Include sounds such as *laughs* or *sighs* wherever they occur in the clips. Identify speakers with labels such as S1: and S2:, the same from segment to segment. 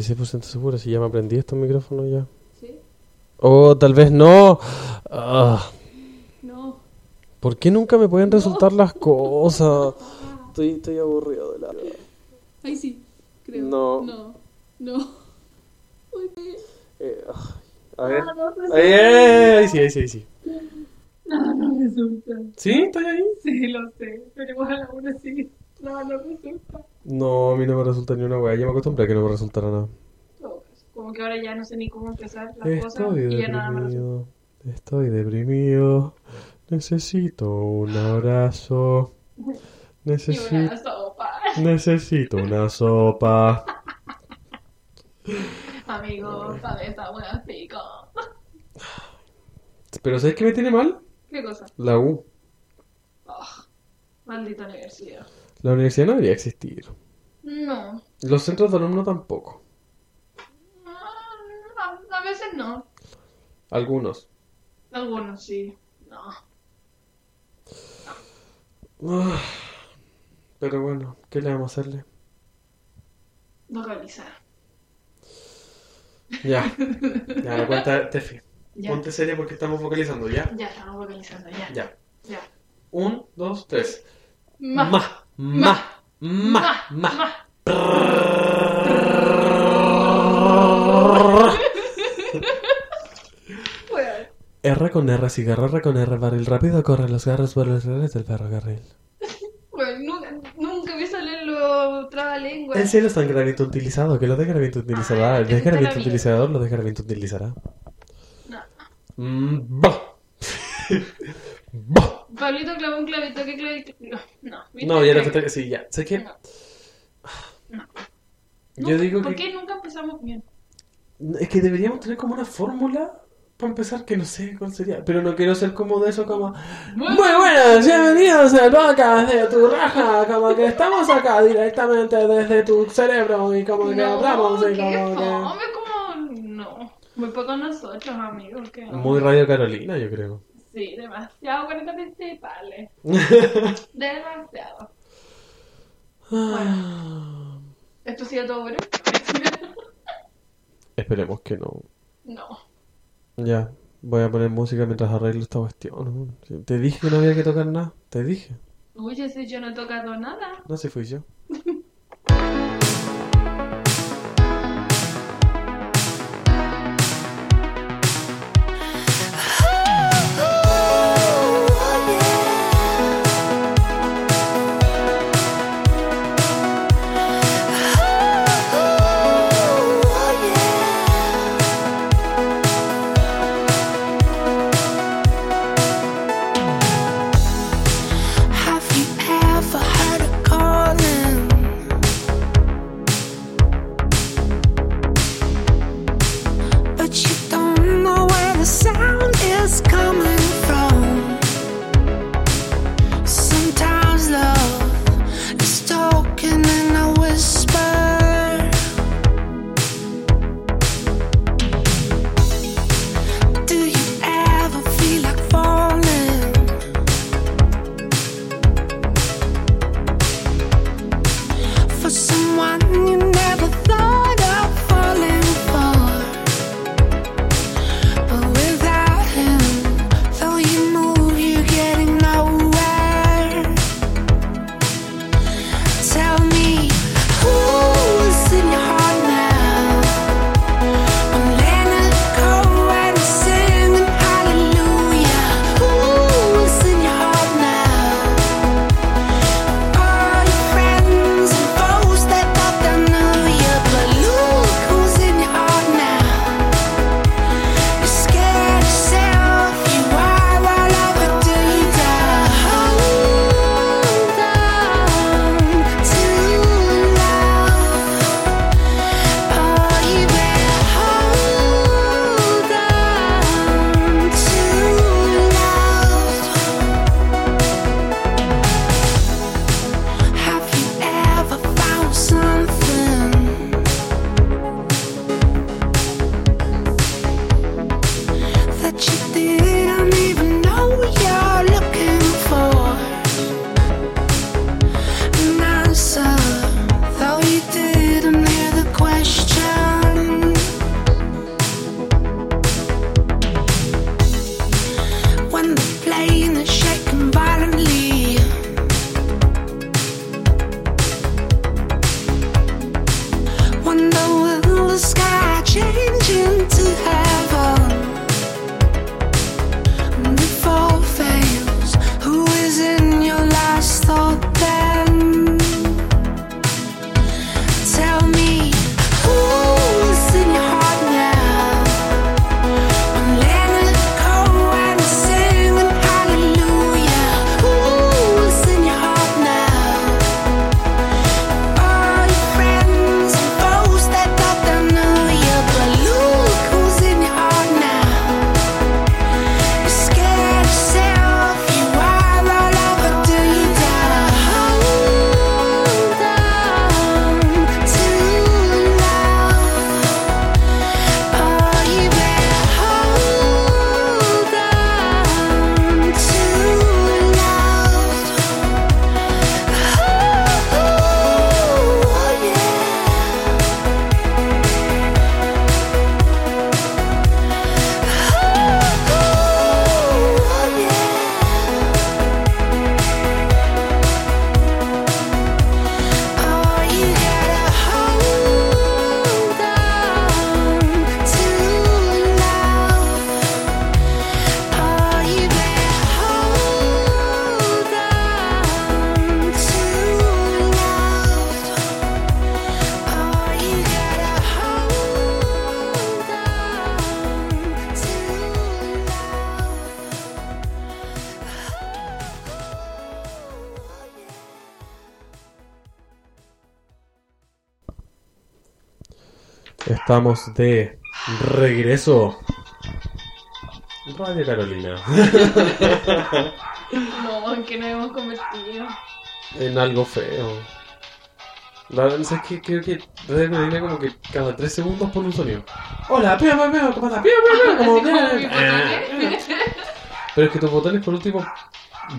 S1: 96% seguro
S2: si ya me aprendí estos micrófonos ya.
S1: ¿Sí?
S2: Oh, tal vez no. Ah.
S1: No.
S2: ¿Por qué nunca me pueden resultar no. las *laughs* cosas? Ah. Estoy, estoy aburrido de la...
S1: Ay, sí, creo.
S2: No.
S1: No. No.
S2: Eh, a ver.
S1: Ah, no, no
S2: ay, ay, ay, sí, ahí sí, ahí sí. *laughs*
S1: No, no resulta.
S2: ¿Sí? ¿Estoy ahí?
S1: Sí, lo sé. Pero igual aún así... No, no resulta.
S2: No, a mí no me resulta ni una weá. Ya me acostumbré a que no me resultara nada.
S1: Eso. Como que ahora ya no sé ni cómo empezar las
S2: Estoy
S1: cosas y ya nada me resulta.
S2: deprimido. Estoy deprimido. Necesito un abrazo. *laughs*
S1: Y una
S2: Necesito,
S1: sopa. *laughs*
S2: necesito una sopa. *laughs*
S1: Amigo, sabes, está buena pico.
S2: Pero ¿sabes qué me tiene mal?
S1: ¿Qué cosa?
S2: La U.
S1: Ah, maldita universidad.
S2: La universidad no debería existir.
S1: No.
S2: Los centros de alumnos tampoco.
S1: Ah, A, a veces no.
S2: Algunos.
S1: Algunos sí. No.
S2: Ah, Pero bueno, ¿qué le vamos a hacerle?
S1: Localizar.
S2: Ya. Ya, la cuenta, Tefi.
S1: Ya.
S2: Ponte seria porque estamos focalizando, ¿ya?
S1: Ya estamos localizando, ya.
S2: Ya.
S1: Ya.
S2: Un, dos, tres.
S1: Ma,
S2: ma, ma, ma. R con R, cigarro, R con R, barril rápido, corre los garros por los redes del ferrocarril.
S1: bueno, nunca, nunca me salen los trabalenguas.
S2: El cielo está en granito utilizado, que lo de granito utilizará. El de
S1: mía.
S2: utilizador, lo de granito utilizará.
S1: No.
S2: Mm, bah. *laughs* Bah.
S1: Pablito clavó un clavito, ¿qué clavito? No, no.
S2: No, ya lo que. Sí, ya. ¿Sabes qué?
S1: No. No.
S2: Yo
S1: Nunca-
S2: digo
S1: ¿Por
S2: que...
S1: qué nunca empezamos bien?
S2: Es que deberíamos tener como una fórmula para empezar, que no sé cuál sería. Pero no quiero ser como de eso, como... Muy buenas, bienvenidos al podcast de tu raja. Como que estamos acá directamente desde tu cerebro y como que hablamos y como que...
S1: fome, como... No. Muy poco nosotros, amigos. Que no.
S2: Muy Radio Carolina, yo creo.
S1: Sí, demasiado 40 principales. *laughs* demasiado.
S2: Ah,
S1: ¿Esto ha sido todo bueno? *laughs*
S2: Esperemos que no.
S1: no.
S2: Ya, voy a poner música mientras arreglo esta cuestión. Te dije que no había que tocar nada. Te dije.
S1: Uy, si yo no he tocado nada.
S2: No sé, fui yo. *laughs* Estamos de regreso. Radio Carolina.
S1: No, ¿en qué nos hemos convertido?
S2: En algo feo. La verdad es que creo que Radio Carolina como que cada tres segundos pone un sonido. Hola, pío, pío, pío, ¿cómo estás? Pío, pío, pío, como-
S1: mi botones.
S2: Pero es que tus botones por último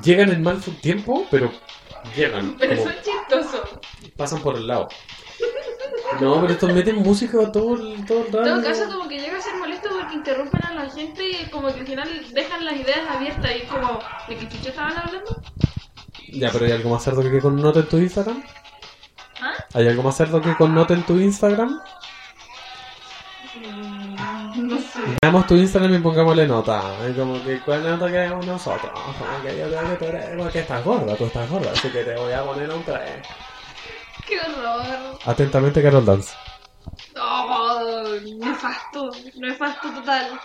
S2: llegan en mal tiempo, pero llegan.
S1: Pero
S2: como
S1: son chistosos.
S2: pasan por el lado. No, pero estos meten música todo el, todo el
S1: En
S2: rato.
S1: todo caso, como que llega a ser molesto porque interrumpen a la gente y como que al final dejan las ideas abiertas y como, ¿de qué chucha estaban hablando?
S2: Ya, pero ¿hay algo más cerdo que con nota en tu Instagram?
S1: ¿Ah?
S2: ¿Hay algo más cerdo que con nota en tu Instagram?
S1: Mm, No sé.
S2: Veamos tu Instagram y pongámosle nota. Como que, ¿cuál nota queremos nosotros? Como que yo creo que tú eres, porque estás gorda, tú estás gorda, así que te voy a poner un 3.
S1: ¡Qué horror!
S2: Atentamente, Carol Dance.
S1: ¡Oh! Nefasto, nefasto total.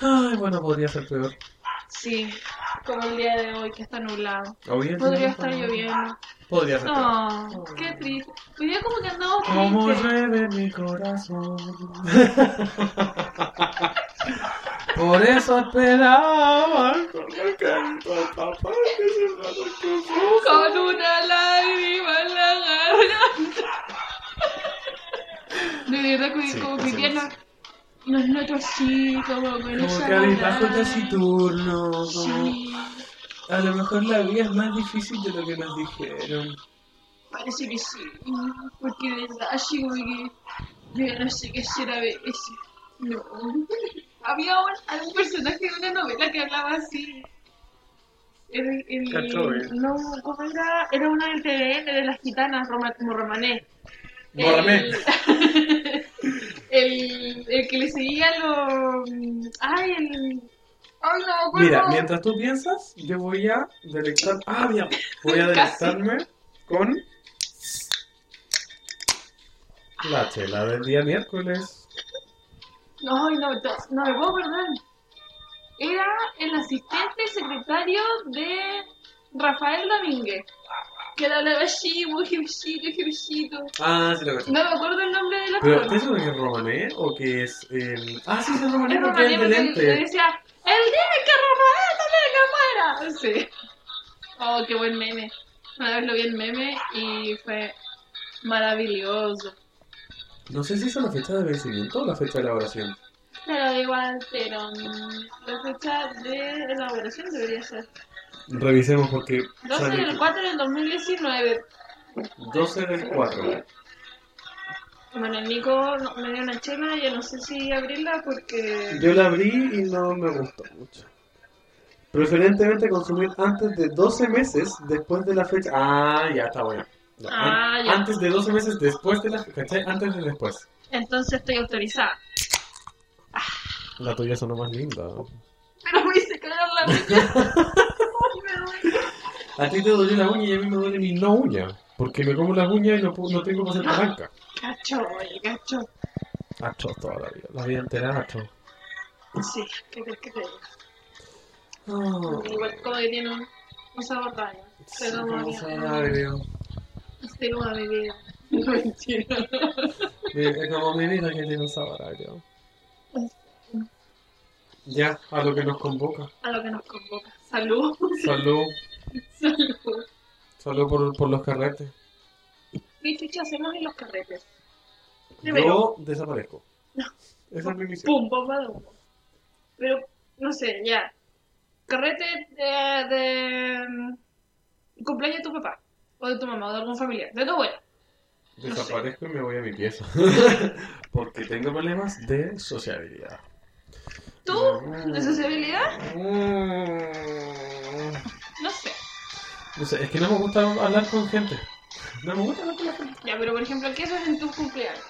S2: Ay, bueno, podría ser peor.
S1: Sí, como el día de hoy que está nublado.
S2: Hoy
S1: Podría estar lloviendo.
S2: Podría ser peor.
S1: Oh, qué triste. Hoy día como que andamos
S2: Como llueve mi corazón. *laughs* Por eso esperaba con el canto al papá que se
S1: Con una lágrima en la garganta. *laughs* De verdad que
S2: Sí,
S1: como que tiene nos noto así, como con
S2: Como
S1: esa
S2: que a bajo taciturno, como
S1: Sí,
S2: a lo mejor la vida es más difícil de lo que nos dijeron.
S1: parece que sí. Porque de verdad, así como que yo no sé qué será veces. No. Había un, algún personaje de una novela que hablaba así. El, no, ¿cómo era? Era una del TVN de las gitanas, Roma, como Romané.
S2: Morramé. *laughs*
S1: El, el, que le seguía lo. Ay, el. Ay, no.
S2: Mira, mientras tú piensas, yo voy a delectar. Ah, bien. Voy a *laughs* delectarme con. La chela del día miércoles.
S1: Ay, no, no, no me puedo acordar. Era el asistente secretario de Rafael Domínguez. Que así, muy jefecito, jefecito.
S2: Ah, sí lo
S1: No me acuerdo el nombre del
S2: Pero,
S1: actor.
S2: ¿qué es lo que es Romané? ¿O que es el.? Ah, sí, es Romané porque es
S1: Romané
S2: de
S1: le
S2: lente.
S1: decía, el día que Rafael también que muera. Sí. Oh, qué buen meme. Una vez lo vi en meme y fue maravilloso.
S2: No sé si es la fecha de vencimiento o la fecha de elaboración.
S1: Pero igual, pero mm, la fecha de elaboración debería ser
S2: Revisemos porque
S1: 12
S2: sale
S1: del 4 del 2019.
S2: 12 del 4.
S1: Bueno, el Nico no- me dio una chela, ya no sé si abrirla porque...
S2: Yo la abrí y no me gustó mucho. Preferentemente consumir antes de 12 meses después de la fecha. Ah, ya está bueno. Ya,
S1: Ah,
S2: an-
S1: ya.
S2: Antes de 12 meses después de la fecha. ¿Cachai? Antes de después.
S1: Entonces estoy autorizada.
S2: La tuya sonó más linda.
S1: Pero me hice cagar la uña. *laughs*
S2: A ti te dolió la uña y a mí me duele mi no uña. Porque me como las uñas y no, no tengo maceta blanca.
S1: Cacho, oye, cacho.
S2: Hacho toda la vida. La vida entera hacho.
S1: Sí, ¿qué crees que te diga?
S2: Oh,
S1: Igual como que tiene un, un sabor raro. Pero no,
S2: ¿cómo se
S1: bien.
S2: llama, bebé?
S1: Este no mi vida. *laughs* No mentira.
S2: Es como mi vida que tiene un sabor agrio. Ya, a lo que nos convoca.
S1: A lo que nos convoca. Salud.
S2: Salud.
S1: Salud.
S2: Salud por, por los carretes.
S1: ¿Qué hacemos en los carretes? Primero,
S2: Yo desaparezco. Esa es mi misión.
S1: pum, bomba de humo. Pero, no sé, ya. Carrete de, de mm, cumpleaños de tu papá, o de tu mamá, o de algún familiar, de tu abuela.
S2: Desaparezco y me voy a mi pieza. *laughs* Porque tengo problemas de sociabilidad.
S1: ¿Tú? ¿De sociabilidad?
S2: Mm.
S1: No sé.
S2: No sé, es que no me gusta hablar con gente. No me gusta hablar con la gente.
S1: Ya, pero por ejemplo, ¿qué haces en tus cumpleaños?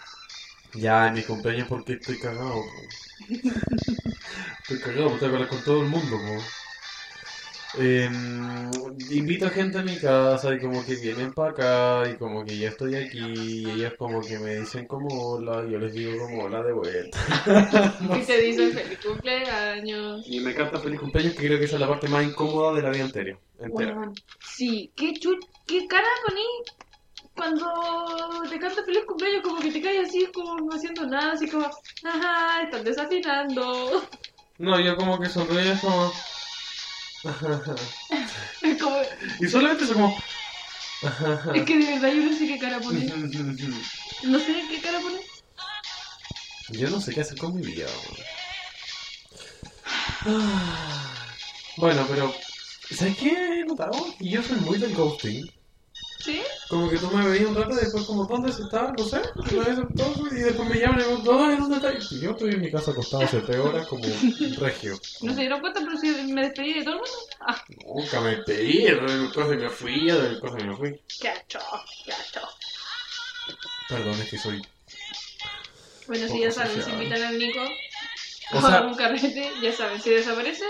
S2: Ya, en mi cumpleaños porque estoy cagado, po. *laughs* Estoy cagado, porque hablar con todo el mundo, po. Em, invito a gente a mi casa y como que vienen para acá y como que ya estoy aquí y ellos como que me dicen como hola y yo les digo como hola de vuelta. *laughs*
S1: Y te dicen feliz cumpleaños.
S2: Y me encanta feliz cumpleaños que creo que esa es la parte más incómoda de la vida entera. entera.
S1: Bueno, sí, qué chu qué cara poní cuando te canta feliz cumpleaños, como que te caes así, como no haciendo nada, así como, ajá, están desafinando.
S2: No, yo como que sonrío es como...
S1: Como,
S2: y solamente eso como...
S1: es que de verdad yo no sé qué cara *laughs* poner. No sé qué cara poner.
S2: Yo no sé qué hacer con mi vida. Bueno, pero... ¿Sabes qué he notado? Y yo soy muy del ghosting.
S1: ¿Sí?
S2: Como que tú me veías un rato y después como, ¿dónde se estaba? No sé. Y después me llaman y me preguntan, "Ay, ¿dónde estás? Y yo estoy en mi casa acostado hace tres horas como un regio.
S1: No se dieron cuenta, pero si me despedí de todo el mundo. Ah,
S2: Nunca me pedí, de cosas me fui, de cosas me fui.
S1: gacho, gacho.
S2: Perdón, es que soy...
S1: Bueno, si ya saben, si invitan al Nico
S2: O *laughs*
S1: a
S2: sea-
S1: un carrete, ya saben, si desaparece,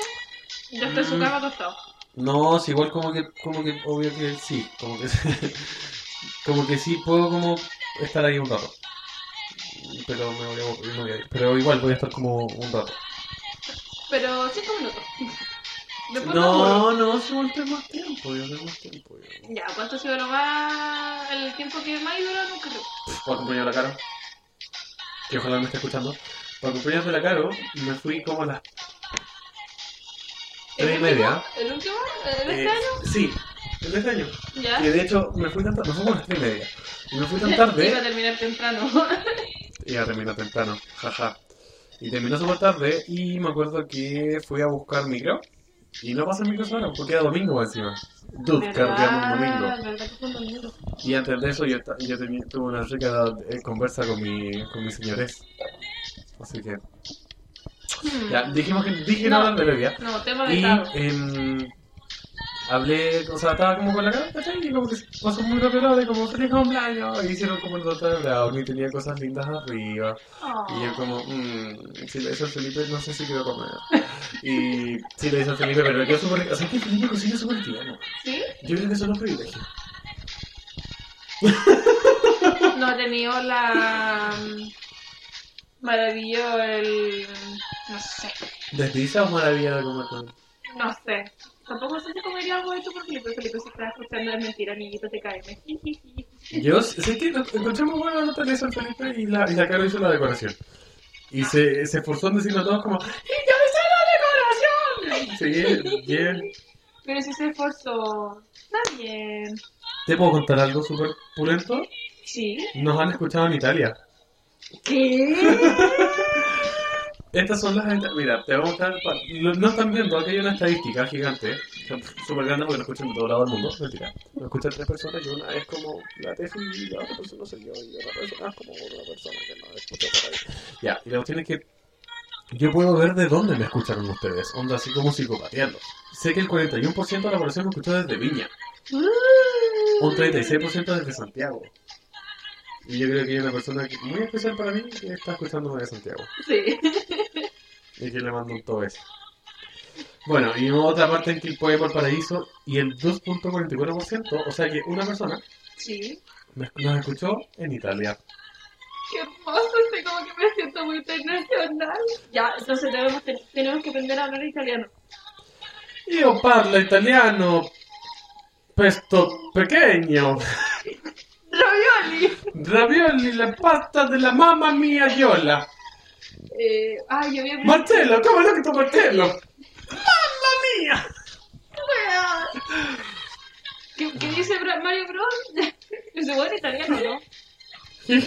S1: ya está en su
S2: Mm.
S1: cama acostado.
S2: No, es igual como que, como que, obvio que sí, como que, *laughs* como que sí puedo como estar ahí un rato. Pero me voy a voy ir. Pero igual voy a estar como un rato.
S1: Pero cinco minutos. *laughs* Después.
S2: No, no, si igual tengo más tiempo, yo tengo más tiempo. Yo.
S1: Ya, ¿cuánto lo más. el tiempo que más duró en un carrete?
S2: Para acompañar a la Caro, que ojalá me esté escuchando, para acompañar a la Caro, me fui como a las
S1: ¿El
S2: tres y
S1: último?
S2: media.
S1: ¿El último? ¿El de
S2: Eh,
S1: este año?
S2: Sí, el de este año.
S1: Ya.
S2: Y de hecho me fui tan tarde, me fui como a las tres y media. Y me fui tan *laughs*
S1: Iba a
S2: tarde.
S1: terminar temprano.
S2: Y ya terminó temprano, jaja. Y terminó súper tarde y me acuerdo que fui a buscar micro. Y no pasé el micro solo, porque era domingo encima. Dude, carreamos un domingo.
S1: ¿Verdad que fue un domingo?
S2: Y antes de eso yo, yo tenía, tuve una rica eh, conversa con mi, con mi señores. Así que... Ya, dijimos que dije
S1: No.
S2: no hablar de bebida.
S1: No, tema
S2: Y
S1: vetado.
S2: em, hablé, o sea, estaba como con la cara, ¿cachai? Y como que pasó muy rápido de como feliz cumpleaños. Y hicieron como el doctor de Brown y tenía cosas lindas arriba. Y yo como, mmm, si le hizo el Felipe, no sé si quiero comer. Y sí le hizo el Felipe, pero yo súper... O sea, que Felipe cocina súper tierno.
S1: ¿Sí?
S2: Yo creo que eso es un privilegio.
S1: No ha tenido la. Maravillo el. No sé.
S2: ¿Desdiza o maravilla de comer con
S1: No sé. Tampoco sé si comería algo hecho por Felipe. Felipe se está escuchando de mentira, amiguito, te cae.
S2: Yo sé que encontré muy buena nota le hizo el Felipe y la, y la Caro hizo la decoración. Y se, se esforzó en decirlo a todos como, ¡Y yo hice la decoración! Sí, bien.
S1: Pero si se esforzó. Está bien.
S2: ¿Te puedo contar algo súper pulento?
S1: Sí.
S2: Nos han escuchado en Italia.
S1: ¿Qué? *laughs*
S2: Estas son las... Mira, te voy a mostrar... No no están viendo, aquí hay una estadística gigante. Súper grande porque lo escuchan de todo lado del mundo. Mentira. Lo escuchan tres personas y una es como la Tefi y la otra persona soy yo y otra persona es como otra persona que no escucha por ahí. Ya, y la cuestión es que yo puedo ver de dónde me escucharon ustedes. Onda así como psicopatearlos. Sé que el 41% de la población me escuchó desde Viña. Un 36% desde Santiago. Y yo creo que hay una persona que- muy especial para mí que está escuchándome de Santiago.
S1: Sí.
S2: Y que le mando un todo ese. Bueno, y otra parte en que puede por paraíso y el 2.44%, o sea que una persona
S1: Sí.
S2: nos escuchó en Italia.
S1: Qué hermoso, estoy como que me siento muy internacional. Ya, entonces debemos, tenemos que aprender a hablar italiano.
S2: Io parlo italiano, pesto pequeño, *laughs*
S1: Ravioli.
S2: ravioli, la pasta de la mamma mia Yola.
S1: Eh, ay, yo había
S2: Marcello, come no che tu Marcello? Mamma mia!
S1: ¿Qué, qué dice Mario Bros? *laughs* Es igual italiano, ¿no?
S2: Sì,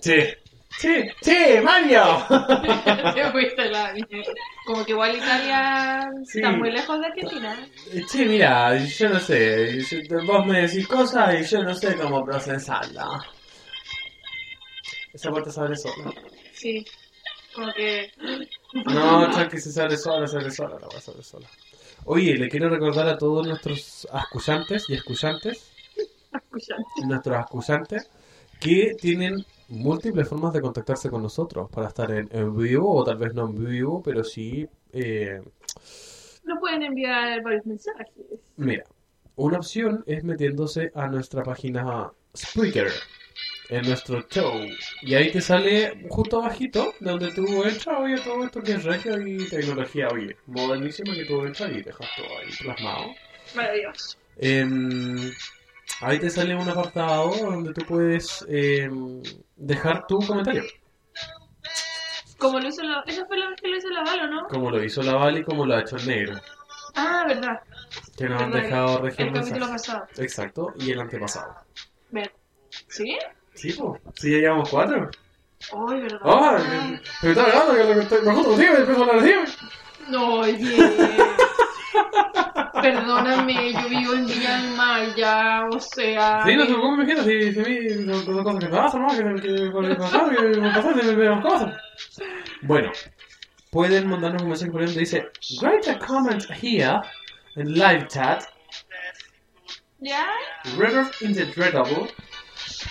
S2: sì, sì, sì, Mario! *laughs*
S1: Te fuiste la mierda. Como que igual Italia
S2: Sí.
S1: está muy lejos de Argentina.
S2: Sí, mira, yo no sé, yo- vos me decís cosas y yo no sé cómo procesarla. Esa puerta se abre sola.
S1: Sí. Como que.
S2: No, tranqui, se abre sola, se abre sola, la se abre sola. Oye, le quiero recordar a todos nuestros escuchantes y escuchantes,
S1: Escuchando.
S2: nuestros escuchantes, que tienen múltiples formas de contactarse con nosotros para estar en, en vivo o tal vez no en vivo, pero sí eh,
S1: Nos pueden enviar varios mensajes.
S2: Mira, una opción es metiéndose a nuestra página Spreaker, en nuestro show. Y ahí te sale justo abajito, donde tú entras, oye, todo esto que es regio y tecnología, oye, modernísima que tú entras y dejas todo ahí plasmado.
S1: Maravilloso.
S2: Em, ahí te sale un apartado donde tú puedes eh, dejar tu comentario.
S1: Como lo hizo la... Esa fue la vez que lo hizo la bala, ¿no?
S2: Como lo hizo la Val y como lo ha hecho el negro.
S1: Ah, verdad.
S2: Que nos han
S1: Verdad,
S2: dejado
S1: El
S2: región
S1: capítulo
S2: mensajes.
S1: pasado.
S2: Exacto, y el antepasado.
S1: Ver. ¿Sí?
S2: Sí, pues. Sí, ya llevamos cuatro.
S1: Ay, verdad.
S2: ¡Ah! que- Me está hablando que estoy- me junto contigo y a hablar así.
S1: No, oye. Perdóname, yo vivo en Villa del Mar ya, o sea.
S2: Sí, no te preocupes, me quedas. Si, si a mí son, son cosas que pasan, ¿no? Que, que que me pasan, me cosas. Bueno, pueden mandarnos un mensaje por donde dice: Write a comment here en live chat,
S1: ¿Ya?
S2: River in the Dreadable.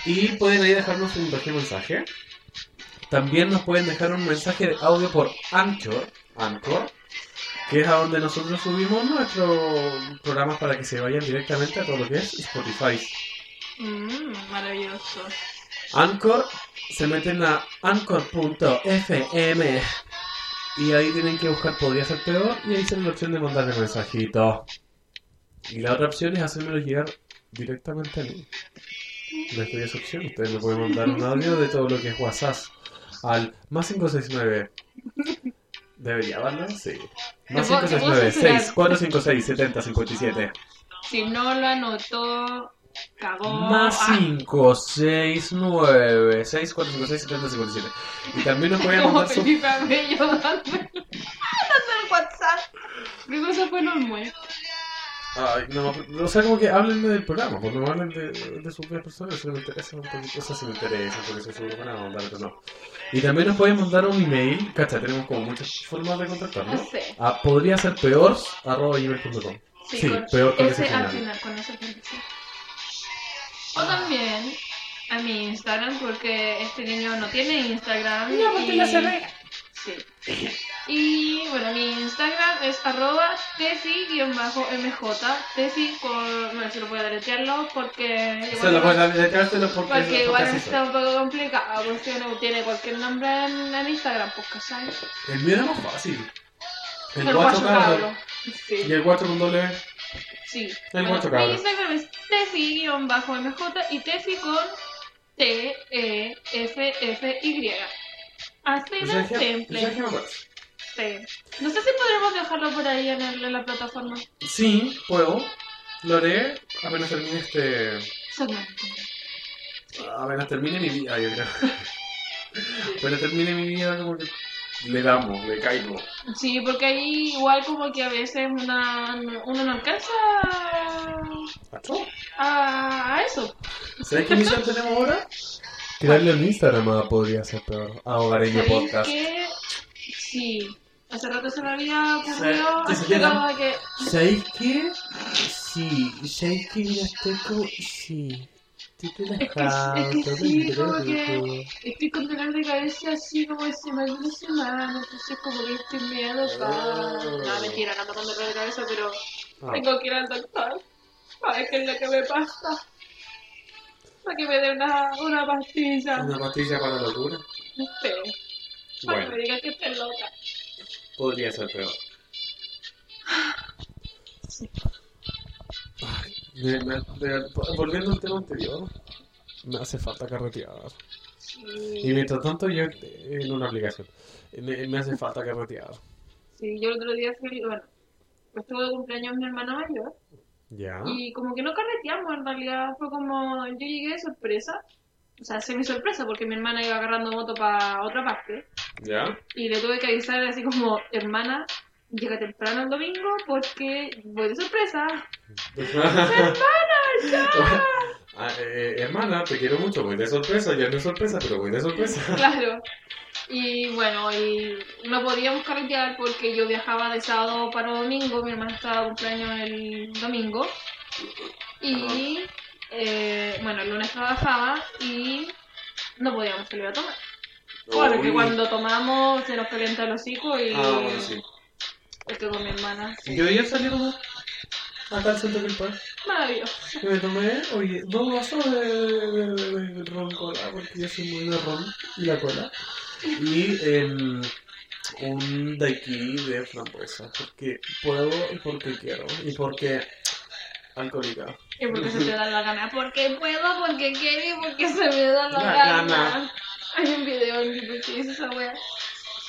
S2: Y pueden ahí dejarnos un pequeño mensaje. También nos pueden dejar un mensaje de audio por Anchor, Anchor, que es a donde nosotros subimos nuestros programas para que se vayan directamente a todo lo que es Spotify.
S1: Mmm, maravilloso.
S2: Anchor, se meten a anchor.fm y ahí tienen que buscar Podría ser peor y ahí sale la opción de mandarle mensajito. Y la otra opción es hacérmelo llegar directamente a mí. Les doy esa opción. Ustedes me pueden mandar un audio de todo lo que es WhatsApp al más 569. ¿Debería darlo? Sí. Más
S1: Te puedo- te puedo
S2: 569
S1: censurar.
S2: 6456 7057.
S1: Si no lo anotó, cagó.
S2: Más
S1: Ah,
S2: 5, 6, 9, 6, 4, 5, 6, 70, 57. Y también nos
S1: Como
S2: mandar su...
S1: Felipe Abello dando, dando el WhatsApp. Eso fue.
S2: Ay, no, o sea, como que háblenme del programa, pues no hablen de, de sus vidas personales, eso me interesa un poquito, eso sí me interesa, porque soy seguro que van a mandar, pero no. Y también nos pueden mandar un email, cacha, tenemos como muchas formas de
S1: No
S2: contactarnos.
S1: sé.
S2: A podría ser peor, arroba gmail.com.
S1: Sí,
S2: Sí,
S1: con
S2: peor con
S1: ese
S2: ese
S1: al
S2: final.
S1: final, con ese final, sí. O también a mi Instagram, porque este niño no tiene Instagram.
S2: No, porque
S1: y...
S2: cerré.
S1: Sí. Y bueno, mi Instagram es arroba tesi-mj. Tesi con. Bueno, se lo voy a deletrearlo porque.
S2: Se lo pueden deletreárselo porque,
S1: Porque igual está un poco complicado, porque uno tiene cualquier nombre en, en Instagram, pues,
S2: soy. El mío era más fácil. El,
S1: El
S2: guacho cabro.
S1: Sí.
S2: Y el guacho con doble B.
S1: Sí.
S2: El guacho
S1: mi
S2: cabro.
S1: Instagram es tefi-mj y tefi con E T-E-F-F-Y. Simple.
S2: Sergio me parece.
S1: Sí. No sé si podremos dejarlo por ahí en, el- en la plataforma.
S2: Sí, puedo. Lo haré apenas termine este.
S1: Segmento.
S2: Apenas termine mi vida, yo creo. *laughs* apenas termine mi vida, como que le damos, le caigo.
S1: Sí, porque ahí igual como que a veces una, uno no alcanza a, a eso.
S2: ¿Sabes qué misión tenemos ahora? Crearle un Instagram a podría ser peor. Hogareño
S1: ¿Sabéis
S2: Podcast.
S1: que Sí. Hace rato se me había ocurrido,
S2: Sí, se
S1: pero
S2: quedan.
S1: que
S2: ¿Sabéis qué? Sí, ¿sabéis estoy como... Sí. Estoy
S1: Es que, es que sí, como que estoy con dolor de cabeza así como de semana a semana, entonces como que estoy medio acá. No, mentira, no ando con dolor de cabeza, pero
S2: Ah,
S1: tengo que ir al doctor. A ver qué es lo que me pasa. *laughs* Para que me dé una, una pastilla.
S2: Una pastilla para la locura.
S1: Sé. Para que
S2: Bueno,
S1: me diga que estoy loca.
S2: podría ser peor. Ay, me- me- me- volviendo al tema anterior, me hace falta carretear. Y
S1: Sí.
S2: mientras tanto, yo en una aplicación, me, hace falta carretear.
S1: sí, yo el otro día fui, bueno, pues estuve de cumpleaños mi hermana mayor.
S2: Ya.
S1: Y como que no carreteamos, en realidad fue como yo llegué de sorpresa, o sea, semi sorpresa porque mi hermana iba agarrando moto para otra parte
S2: ¿Ya?
S1: y le tuve que avisar así como, hermana, llega temprano el domingo porque voy de sorpresa. *laughs*
S2: Ah, eh, hermana, te quiero mucho, voy de sorpresa, ya no es sorpresa, pero voy de sorpresa.
S1: Claro. Y bueno, y no podíamos carretear porque yo viajaba de sábado para domingo, mi hermana estaba de cumpleaños el domingo. Y eh, bueno, el lunes trabajaba y no podíamos salir a tomar. Porque
S2: Uy.
S1: cuando tomamos se nos calienta el hocico y
S2: Ah, bueno, sí.
S1: estoy con mi hermana.
S2: ¿Y qué día salieron acá al centro del país?
S1: Maravilloso.
S2: Que me tomé, oye, dos vasos de, de, de- de ron cola, porque yo soy muy de ron y la cola. Y em, un daiquiri de frambuesa, porque puedo y porque quiero. Y porque Alcohólica.
S1: Y porque se te da la gana. Porque puedo, porque quiero y porque se me da la,
S2: La
S1: gana.
S2: gana.
S1: Hay un video en YouTube que dice esa wea.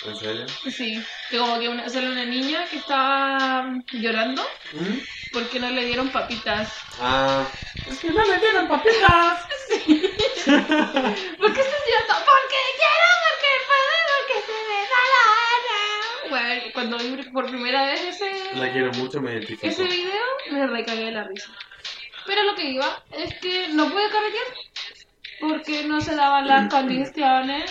S2: ¿En serio?
S1: Sí, que como que una, sale una niña que estaba llorando
S2: ¿Mm?
S1: porque no le dieron papitas.
S2: Ah. Es que no le dieron papitas. *laughs* *laughs*
S1: ¿Por qué estás llorando? Porque quiero, cuando vi por primera vez ese,
S2: La quiero mucho, me identifico.
S1: ese video, me recagué de la risa. Pero lo que iba es que no pude carretear porque no se daban las condiciones.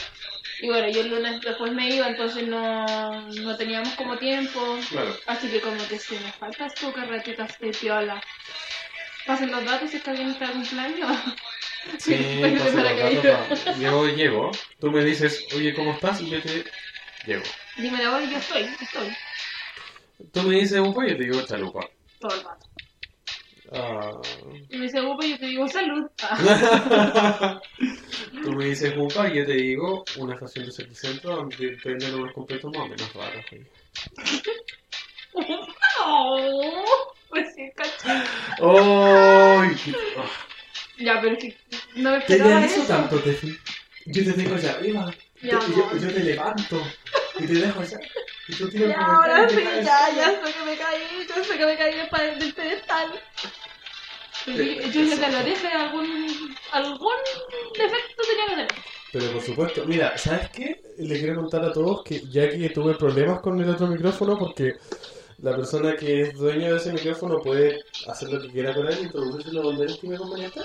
S1: Y bueno, yo el lunes después me iba, entonces no, no teníamos como tiempo.
S2: Claro.
S1: Así que como que si me faltas tu carretitas de piola. Pasen los datos si es que alguien está de cumpleaños.
S2: Sí, *laughs* los datos, pa- Yo llego, tú me dices, oye, ¿cómo estás? Y yo te llego.
S1: Dime la hora y yo estoy, estoy.
S2: Tú me dices, upa, y yo te digo, chalupa.
S1: Todo el rato.
S2: Ah.
S1: Y me dice upa y yo te digo salud. Ah, *laughs*
S2: Tú me dices upa y yo te digo una estación de servicentro donde venden unos completos más o menos raros. *laughs*
S1: no. Pues sí,
S2: qué- ah.
S1: Ya, pero es que no me
S2: ¿Te
S1: esperaba
S2: idealizo
S1: eso.
S2: tanto, Tefi? Yo te dejo allá arriba.
S1: Mi
S2: Yo, yo, te levanto y te dejo allá. Y tú el
S1: ahora
S2: y
S1: sí, ya, ya sé que me caí, yo sé que me caí del del pedestal.
S2: Eh,
S1: Yo ya te lo dije, algún, algún defecto tenía que tener.
S2: Pero por supuesto, mira, ¿sabes qué? Le quiero contar a todos que ya que tuve problemas con el otro micrófono porque la persona que es dueño de ese micrófono puede hacer lo que quiera con él, introducírselo donde él estime conveniente.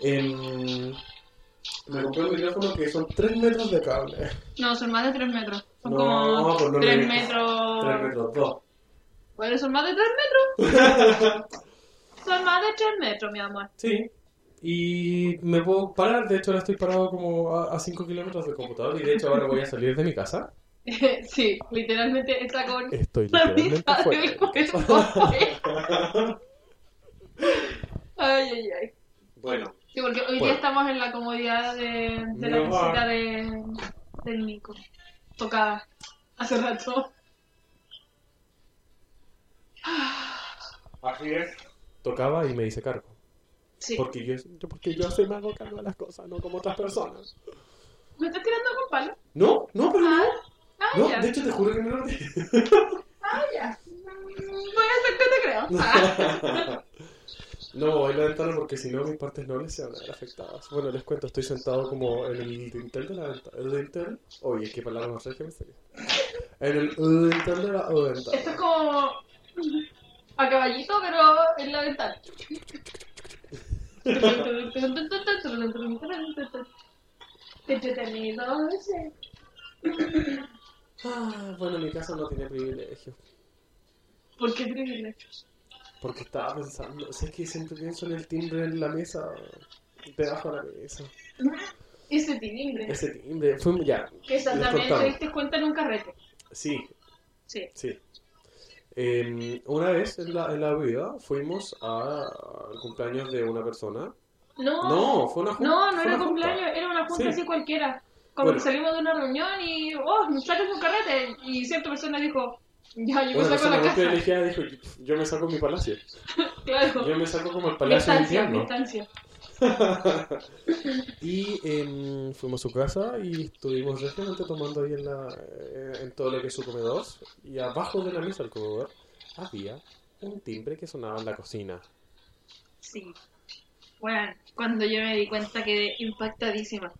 S2: Em, me compré un micrófono que son 3 metros de cable.
S1: No, son más de 3 metros. Son
S2: No,
S1: como
S2: pues no
S1: 3
S2: le-
S1: metros.
S2: 3 metros 2.
S1: Bueno, son más de 3 metros. *laughs* son más de 3 metros, mi amor.
S2: Sí. Y me puedo parar, de hecho ahora estoy parado como a 5 kilómetros del computador y de hecho ahora voy a salir de mi casa. *laughs*
S1: sí, literalmente está con
S2: Estoy
S1: la
S2: literalmente
S1: mitad
S2: fuera.
S1: del cuerpo. *laughs* Ay, ay, ay.
S2: Bueno,
S1: Sí, porque hoy
S2: Bueno.
S1: día estamos en la comodidad de, de la
S2: No.
S1: visita de, del Nico. Tocada. Hace rato.
S2: así es. Tocaba y me hice cargo.
S1: Sí.
S2: Porque yo, yo- porque yo me hago cargo de las cosas, no como otras personas.
S1: ¿Me estás tirando con palo?
S2: No, no, pero no.
S1: Ah,
S2: No,
S1: ya.
S2: de hecho te juro que no lo
S1: Ah, ya. Voy a hacer que te creo. Ah. *laughs*
S2: No, voy a la ventana porque si no mis partes nobles se van a ver afectadas. Bueno, les cuento, estoy sentado como en el dintel de la ventana. ¿El dintel? Oye, qué palabra más regia me salió. En el dintel de la
S1: Esto es
S2: ventana.
S1: como a caballito, pero en la ventana. Entretenido.
S2: Ah, bueno, mi casa no tiene privilegio.
S1: ¿Por qué privilegios?
S2: Porque estaba pensando, sé que siempre pienso en el timbre en la mesa, debajo de la mesa. *laughs*
S1: Ese timbre.
S2: Ese timbre, fue ya.
S1: Que también te diste cuenta en un carrete.
S2: Sí,
S1: Sí.
S2: sí. Eh, una vez en la, en la vida fuimos al cumpleaños de una persona.
S1: No,
S2: No, fue una junta.
S1: no, no era
S2: junta.
S1: cumpleaños, era una junta
S2: Sí.
S1: así cualquiera. Como
S2: Bueno.
S1: que salimos de una reunión y, oh, me sacas un carrete. Y cierta persona dijo, ya, yo me saco la
S2: dijo, yo me saco mi palacio. *laughs*
S1: Claro.
S2: Yo me saco como el palacio de
S1: distancia. *laughs*
S2: y em, fuimos a su casa y estuvimos realmente tomando ahí en, la, eh, en todo lo que es su comedor. Y abajo de la mesa del comedor había un timbre que sonaba en la cocina.
S1: Sí. Bueno, cuando yo me di cuenta quedé impactadísima.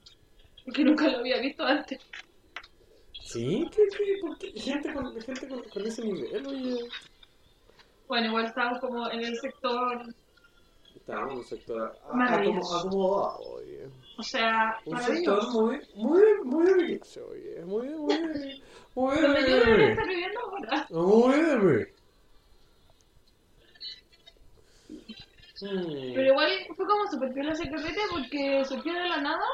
S1: Porque nunca lo había visto antes.
S2: ¿Sí? ¿Qué, qué, por qué? Gente, con, gente con, con ese nivel, oye.
S1: Bueno, igual estábamos como en el sector,
S2: Estábamos en un sector acomodado, oye.
S1: o sea,
S2: Un sector muy, muy, muy de mi, oye. Muy, muy, muy de
S1: Donde yo debería
S2: mi.
S1: estar viviendo ahora.
S2: Muy de. Hmm.
S1: Pero igual fue como súper piola ese carrete porque surgió de la nada.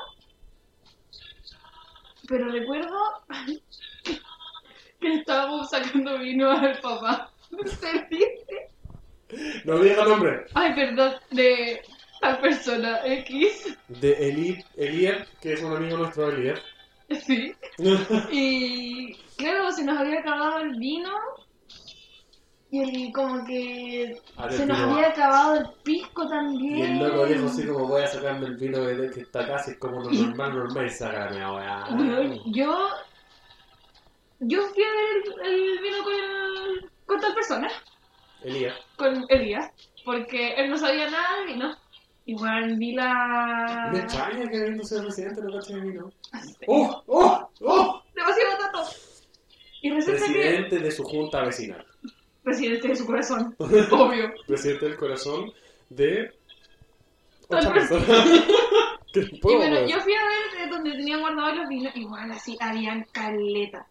S1: Pero recuerdo que estábamos sacando vino al papá. ¿Se dice?
S2: No diga nombre.
S1: Ay, perdón, de la persona X.
S2: De Eli, Elier, que es un amigo nuestro, Elier.
S1: Sí. *laughs* Y claro, se nos había acabado el vino. Y el, como que
S2: ver,
S1: se nos había acabado el pisco también.
S2: Y el loco dijo así como voy a sacarme el vino que, que está casi como lo normal, normal y sacarme a
S1: Weón, Yo. Yo fui a ver el, el vino con, el- con tal persona,
S2: Elías.
S1: con Elías, porque él no sabía nada de vino. Igual vi la.
S2: Me extraña que no sea presidente no cache de vino. ¡Oh! ¡Oh! ¡Oh!
S1: Demasiado tato. Y resulta que.
S2: Presidente de su junta vecinal.
S1: Presidente de su corazón. *laughs* Obvio.
S2: Presidente del corazón de. Otra persona. *laughs*
S1: Y bueno,
S2: weón.
S1: yo fui a ver donde tenían guardados los vinos, igual así, habían caleta.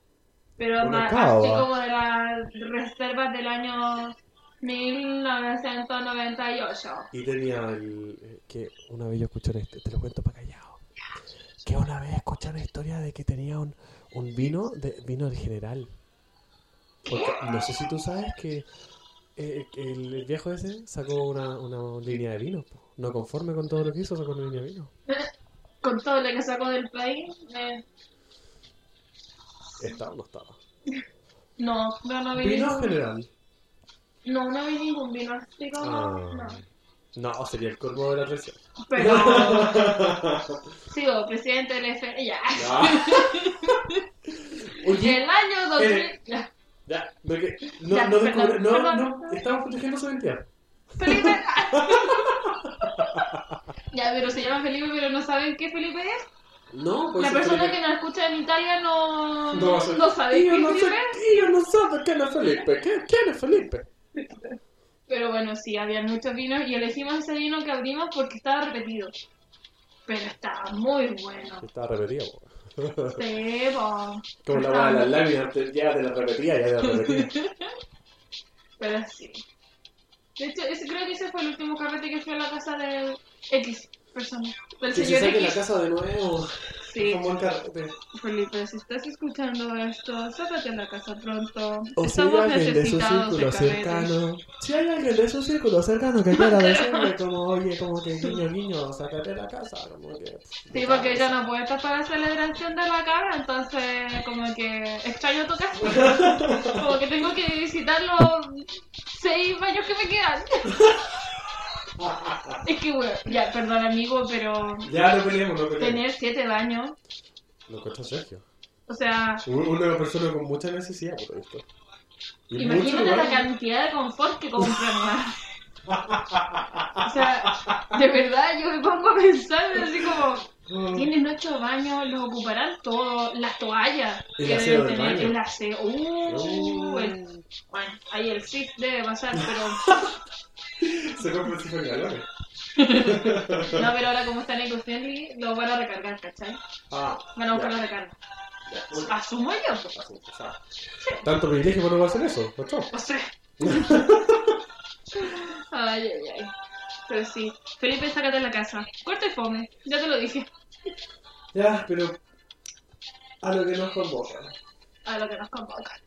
S1: Pero
S2: cava.
S1: así como de las reservas del año 1998.
S2: Y tenía el. eh, que una vez yo escuché, este, te lo cuento para callado. Que una vez escuché una historia de que tenía un, un vino, de, vino del general. Porque no sé si tú sabes que eh, que el, el viejo ese sacó una, una línea de vino. po. No conforme con todo lo que hizo, sacó una línea de vino.
S1: Con todo lo que sacó del país, eh,
S2: ¿Estaba o no estaba?
S1: no, no, no vi
S2: Vino
S1: ningún-
S2: general.
S1: No, no vi ningún vino como.
S2: Ah.
S1: No.
S2: No, sería el colmo de la traición.
S1: Pero. *laughs* sigo, presidente del F. Ya. *laughs*
S2: Oye,
S1: El año 2000.
S2: eh,
S1: Ya.
S2: ya, no, que- no,
S1: Ya,
S2: no,
S1: perdón,
S2: descubre- no,
S1: perdón.
S2: no, estamos protegiendo su identidad.
S1: Felipe. *laughs* ya, pero se llama Felipe, pero no saben qué Felipe es.
S2: No, pues
S1: La persona
S2: Felipe.
S1: que nos escucha en Italia no,
S2: No, ser-
S1: no sabe
S2: no sé,
S1: Felipe
S2: yo no sé quién es Felipe. ¿Qué- ¿Quién es Felipe?
S1: Pero bueno, sí, había muchos vinos y elegimos ese vino que abrimos porque estaba repetido. Pero estaba muy bueno.
S2: Estaba repetido.
S1: Sí.
S2: Como la weá de las láminas, te- ya te la repetía, ya te la repetía.
S1: Pero sí. De hecho, ese, creo que ese fue el último carrete que fui a la casa de X persona. Del
S2: Que se
S1: señor
S2: saque la
S1: X.
S2: casa de nuevo.
S1: Sí. Felipe, si estás escuchando esto, sácate a la casa pronto.
S2: O si hay alguien de su círculo cercano. Si hay alguien de su círculo cercano que quiera *laughs* decirle como, oye, como que guiño, guiño, sácate de la casa. Como que,
S1: Sí, porque ya no puedo estar para la celebración de la cara, entonces como que extraño tu casa. *laughs* Como que tengo que visitar los seis baños que me quedan. *laughs* Es que, bueno, ya, perdón amigo, pero
S2: Ya no peleemos, no peleemos.
S1: tener siete baños,
S2: Lo encuentro Sergio.
S1: o sea,
S2: Un- Una persona con mucha necesidad, por esto. Y mucho
S1: imagínate la cantidad de confort que compran, weón. O sea, de verdad yo me pongo a pensar así como, tienen ocho baños, los ocuparán todos, las toallas
S2: El
S1: que
S2: aseo
S1: deben tener, el aseo, uh,
S2: Uh.
S1: el- bueno, ahí el SIF debe pasar, pero *laughs*
S2: Se compra el galones.
S1: no, pero ahora como están en friendly, lo van a recargar, ¿cachai?
S2: Ah,
S1: Van a buscar
S2: ya,
S1: la recarga.
S2: ya.
S1: Asumo yo.
S2: O sea, Tanto privilegio para no va a hacer eso, ¿no?
S1: o sea. Ay, ay, ay. Pero sí, Felipe, sácate de la casa. Corta y fome, ya te lo dije.
S2: Ya, pero a lo que nos convoca.
S1: A lo que nos convoca.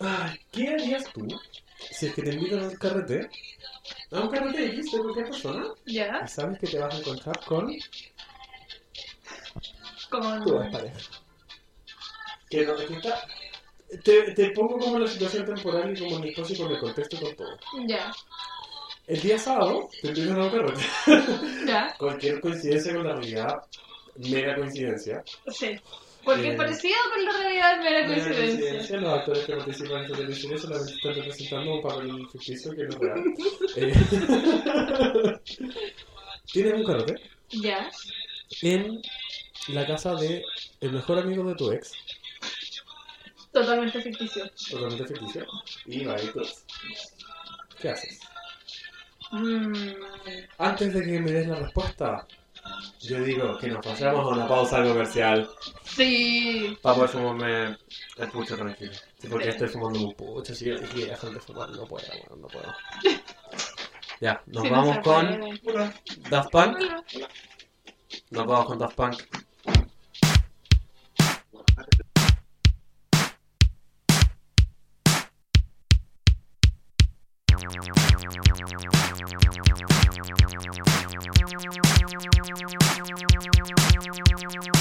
S2: Ay, ¿qué harías tú si es que te invitan a un carrete? A un carrete X de cualquier persona
S1: ¿Ya?
S2: y sabes que te vas a encontrar con
S1: Como...
S2: tu pareja. Que no, que está... Te, te pongo como la situación temporal y como en el caso y con el contexto y con todo.
S1: Ya,
S2: El día sábado te invitan a un carrete.
S1: ya, *laughs*
S2: Cualquier coincidencia con la realidad, mera coincidencia.
S1: sí. Porque
S2: Eh,
S1: es parecido con la realidad mera
S2: Mera
S1: coincidencia.
S2: Los actores que participan en esta televisión solamente están representando un papel ficticio que no es real. Eh, *laughs* Tienes un carrete
S1: Ya,
S2: en la casa de el mejor amigo de tu ex,
S1: totalmente ficticio.
S2: totalmente ficticio, y ir tu ex. ¿Qué haces?
S1: Mm,
S2: Antes de que me des la respuesta, yo digo que nos pasamos a una pausa comercial.
S1: Sí.
S2: Para poder fumarme el pucho tranquilo. Sí, porque estoy fumando un pucho, si y dejar de fumar, no puedo, bueno, no puedo. Ya, *laughs* nos vamos con Daft Punk. Nos vamos con Daft Punk. Thank you.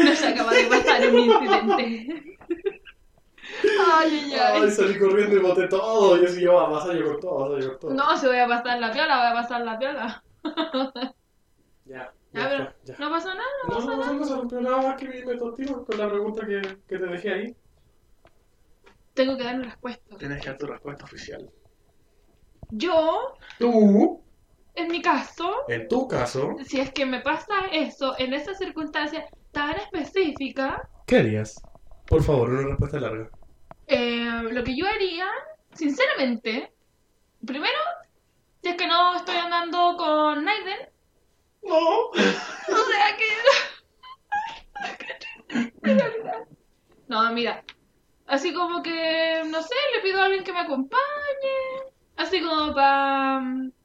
S1: No se acaba de pasar un incidente. Ay, ay,
S2: Ay,
S1: ay.
S2: salí corriendo y boté todo. Yo sí, yo, vas a llevar todo, vas a llevar todo.
S1: No, se voy a pasar la piola, voy a pasar la piola.
S2: Ya,
S1: Ya, pero
S2: ya.
S1: no pasó nada, no
S2: No,
S1: pasó
S2: no,
S1: nada.
S2: no se rompió nada más que mi contigo con la pregunta que, que te dejé ahí.
S1: Tengo que dar mi respuesta.
S2: Tienes que dar tu respuesta oficial.
S1: Yo,
S2: Tú,
S1: en mi caso,
S2: en tu caso,
S1: si es que me pasa eso en esa circunstancia tan específica,
S2: ¿qué harías? Por favor, una respuesta larga.
S1: eh, lo que yo haría, sinceramente, primero, si es que no estoy andando con Naiden,
S2: No.
S1: o sea que... *laughs* No, mira, así como que, no sé, le pido a alguien que me acompañe, así como para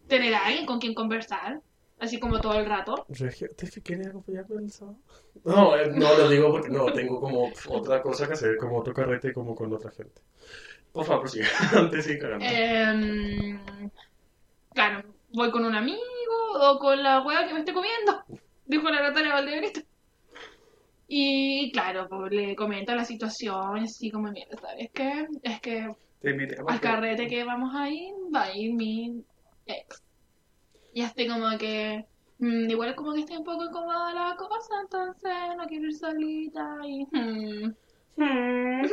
S1: tener a alguien con quien conversar, así como todo el rato.
S2: Regio, ¿te quieres acompañarme el sábado? No, eh, no lo digo porque no, tengo como otra cosa que hacer, como otro carrete como con otra gente. Por favor, prosigue. *laughs* Antes sí, cagando.
S1: Em, claro, voy con un amigo o con la hueá que me esté comiendo, dijo la Natalia Valdebenito. Y claro, pues, le comento la situación, y así como, mira, ¿sabes qué? Es que al carrete que vamos a ir, va a ir mi ex. Y así como que, mm, igual como que está un poco incómoda la cosa, entonces no quiero ir solita y... mm,
S2: Mm,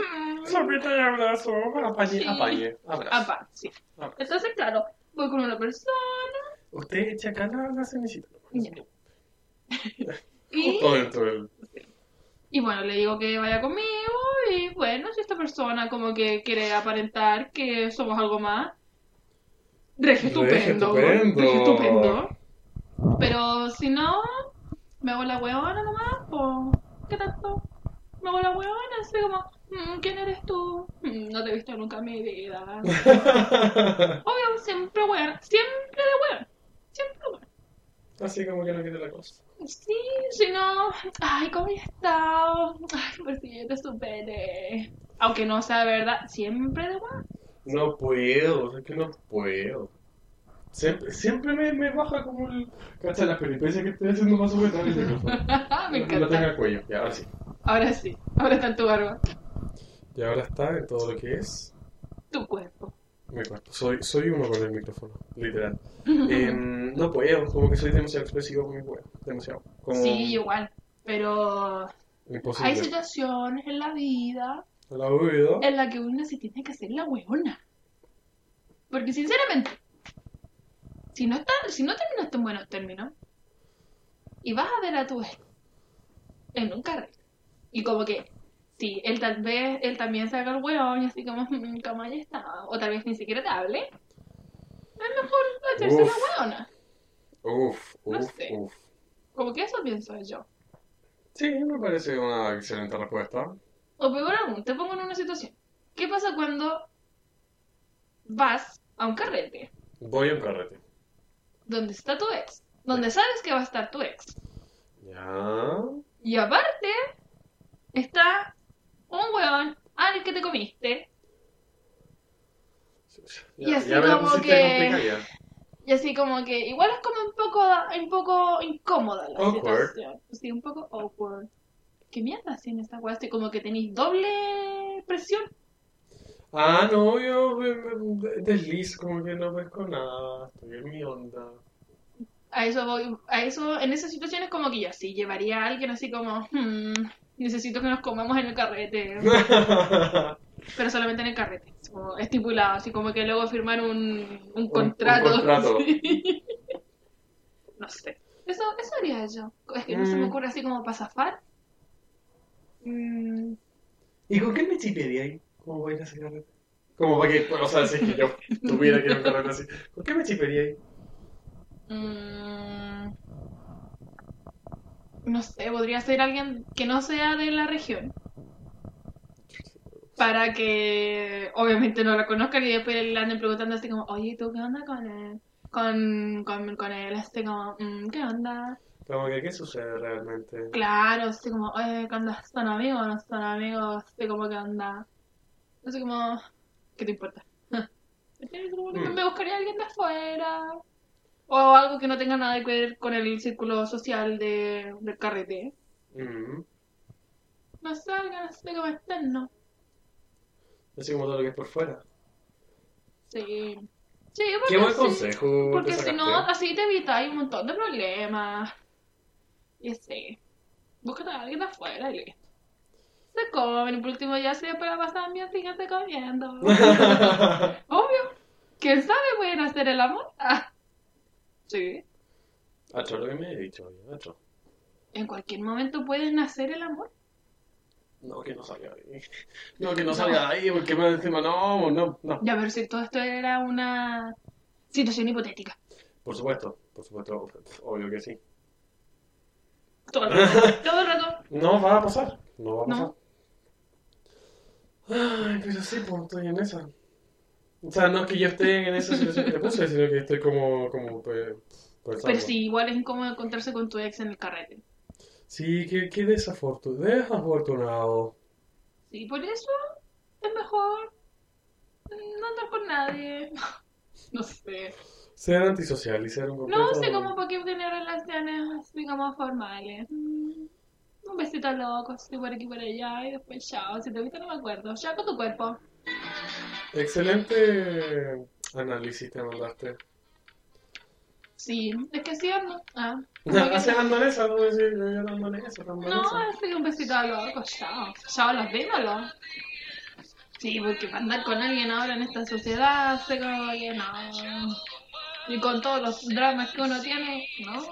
S2: Sopita y abrazo. Apañe,
S1: Sí.
S2: apañe. Abrazo.
S1: apa, sí.
S2: Abrazo.
S1: Entonces, claro, voy con una persona
S2: Usted echa acá la, la.
S1: Ya. *laughs* y... Y bueno, le digo que vaya conmigo y bueno, si esta persona como que quiere aparentar que somos algo más, regio estupendo,
S2: estupendo.
S1: regio estupendo. Pero si no, me hago la huevona nomás, pues, ¿qué tanto? Me hago la huevona, así como, "Mm, ¿quién eres tú? "Mm, no te he visto nunca en mi vida. *laughs* Obvio, siempre huevona, siempre de huevona, siempre huevona.
S2: Así como que no quiere la cosa.
S1: Sí, si no, ay, ¿cómo he estado? Ay, por si yo te superé. Aunque no sea verdad, siempre de guay.
S2: No puedo, es que no puedo. Siempre, siempre me, me baja como el... Cacha la peripecia que estoy haciendo más sujetar el micrófono.
S1: Me
S2: Lo tengo
S1: encanta.
S2: al cuello, y ahora sí.
S1: Ahora sí, ahora está en tu barba,
S2: Y ahora está en todo lo que es
S1: tu cuerpo.
S2: mi cuerpo. Soy, soy uno con el micrófono, literal. *laughs* Em, no puedo, como que soy demasiado expresivo con mi huevo. Demasiado. Como
S1: Sí, igual. Pero
S2: imposible.
S1: hay situaciones en la vida
S2: La
S1: en la que uno se tiene que hacer la huevona. Porque sinceramente, si no, está, si no terminaste en buenos términos y vas a ver a tu ex en un carrete y como que, sí, él tal vez, él también saca el hueón y así como, "Mm, como ya está, o tal vez ni siquiera te hable, es mejor hacerse
S2: Uf.
S1: la hueona.
S2: Uf,
S1: No
S2: uf,
S1: sé.
S2: uf.
S1: Como que eso pienso yo.
S2: Sí, me parece una excelente respuesta.
S1: O peor aún, te pongo en una situación. ¿Qué pasa cuando vas a un carrete
S2: Voy a un carrete.
S1: donde está tu ex? Donde sabes que va a estar tu ex.
S2: Ya.
S1: Y aparte, está un weón al que te comiste. Y así
S2: ya
S1: como que-. Y así como que igual es como un poco, un poco incómoda la
S2: Awkward.
S1: situación. Sí, un poco awkward. ¿Qué mierda así en esta weá? Como que tenéis doble presión.
S2: Ah, no, yo me, me- desliz, como que no pesco nada. Estoy en mi onda.
S1: A eso voy, a eso, en esas situaciones como que yo sí llevaría a alguien así como, "Hmm, necesito que nos comamos en el carrete. *laughs* Pero solamente en el carrete, como estipulado, así como que luego firmar un, un contrato.
S2: un contrato. *laughs*
S1: No sé. Eso, eso haría yo. Es que no se me
S2: Mm.
S1: ocurre así como para zafar. Mm,
S2: ¿Y con qué chipería ahí? ¿Cómo voy a ir a ese? Como para que, o sea, si que yo tuviera que ir a así. ¿Con qué me chipería ahí?
S1: mm, no sé, podría ser alguien que no sea de la región. Para que obviamente no la conozcan y después le anden preguntando así como, oye, ¿tú qué onda con él? Con, con, con él, así como, "Mm, ¿qué onda?
S2: Como que, ¿qué sucede realmente?
S1: Claro, así como, oye, ¿qué onda? ¿Son amigos o no son amigos? Así como, ¿qué onda? Así como, ¿qué te importa? *laughs* Así como que
S2: Mm.
S1: Me buscaría a alguien de afuera. O algo que no tenga nada que ver con el círculo social de, del carrete.
S2: Mm.
S1: No salgan así como no.
S2: Así como todo lo que es por fuera.
S1: Sí. Sí, porque
S2: Qué buen consejo.
S1: Porque si no, así te evitas un montón de problemas. Y sí. Búscate a alguien afuera y listo. Se comen, y por último ya se para pasar bien, síganse comiendo. *laughs* Obvio. ¿Quién sabe? Pueden hacer el amor. Ah. Sí.
S2: Hacho, lo que me he dicho, hacho.
S1: En cualquier momento pueden hacer el amor.
S2: No, que no salga ahí. No, que no salga ahí, porque me encima, no, no, no.
S1: Ya, pero si todo esto era una situación hipotética.
S2: Por supuesto, por supuesto, obvio que sí.
S1: Todo el *laughs* rato. todo el rato.
S2: No va a pasar, no va a pasar.
S1: No.
S2: Ay, pero sí, pues estoy en esa. O sea, no es que yo esté en esa situación que te puse, sino que estoy como, como pues, pensando.
S1: Pero sí, igual es incómodo encontrarse con tu ex en el carrete.
S2: Sí, qué, qué. Desafortunado.
S1: Sí, por eso es mejor no andar con nadie. *laughs* No sé.
S2: Ser antisocial y ser un completo...
S1: No sé cómo para qué tener relaciones, digamos, formales. Mm, Un besito loco, así por aquí por allá, y después chao. Si te viste, no me acuerdo. Ya con tu cuerpo.
S2: Excelente análisis te mandaste.
S1: Sí, es que sí ando. Ah,
S2: Haces andonesa, no decir, yo era andonesa,
S1: no,
S2: andonesa.
S1: así un besito loco, chao. Chao, los dímelo. Sí, porque para andar con alguien ahora en esta sociedad, sé como que no. Y con todos los dramas que uno tiene, no.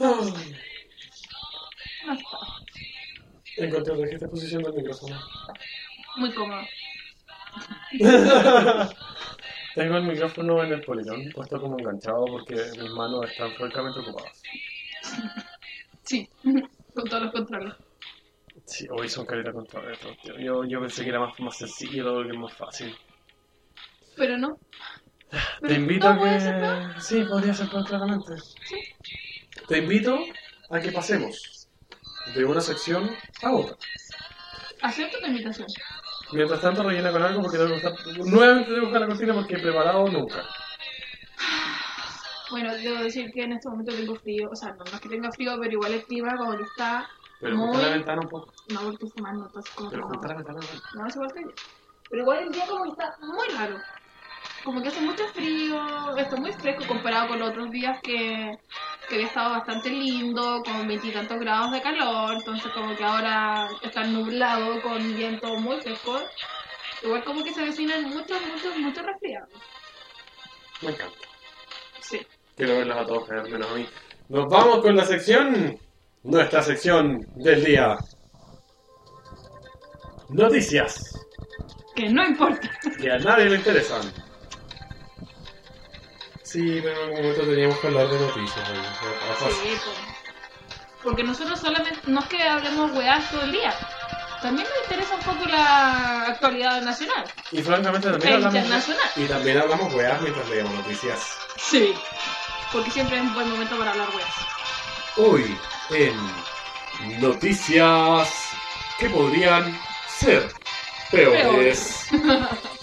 S2: Ay,
S1: No está.
S2: Encontré de posición del micrófono.
S1: Muy cómodo. *laughs*
S2: Tengo el micrófono en el polirón puesto como enganchado porque mis manos están francamente ocupadas.
S1: Sí, con todos los controles.
S2: Sí, hoy son esto. tío. Yo, yo pensé que era más, más sencillo, que es más fácil.
S1: Pero no.
S2: Te invito
S1: no
S2: a que... Sí, podría ser peor claramente. Te invito a que pasemos de una sección a otra.
S1: Acepto tu invitación.
S2: Mientras tanto rellena con algo porque tengo que buscar... Nuevamente tengo que buscar la cocina porque he preparado nunca. *sighs*
S1: Bueno, debo decir que en este momento tengo frío. O sea, no, no es que tenga frío, pero igual el clima como que está...
S2: Pero
S1: Muy-
S2: la ventana un poco.
S1: No, porque fumando, entonces como
S2: Pero
S1: no.
S2: la ventana.
S1: No, es igual que yo. Pero igual el día como que está muy raro. Como que hace mucho frío, está muy fresco comparado con los otros días que, que había estado bastante lindo, con veintitantos grados de calor, entonces como que ahora está nublado con viento muy fresco. Igual como que se avecinan muchos, muchos, muchos resfriados.
S2: Me encanta.
S1: Sí.
S2: Quiero verlos a todos menos a mí. Nos vamos con la sección, nuestra sección del día. Noticias
S1: Que no importa.
S2: que a nadie le interesan. Sí, pero en algún momento teníamos que hablar de noticias. pasa.
S1: Sí, pues. Porque nosotros solamente, no es que hablemos weás todo el día. También nos interesa un poco la actualidad nacional.
S2: Y francamente también
S1: E
S2: hablamos,
S1: internacional.
S2: y también hablamos weas mientras leemos noticias.
S1: Sí. Porque siempre es un buen momento para hablar weas.
S2: Hoy en noticias que podrían ser peores. *laughs*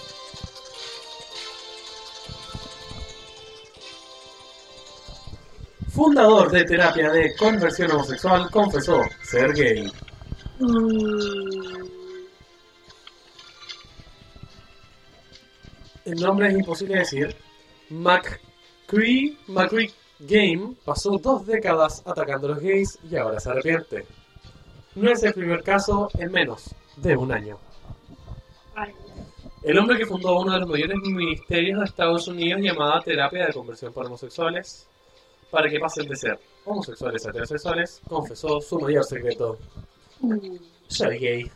S2: Fundador de terapia de conversión homosexual confesó ser gay. El nombre es imposible de decir. McCree, McCree Game pasó dos décadas atacando a los gays y ahora se arrepiente. No es el primer caso en menos de un año. El hombre que fundó uno de los mayores ministerios de Estados Unidos llamada terapia de conversión para homosexuales, para que pasen de ser homosexuales a heterosexuales, confesó su mayor secreto. Soy gay.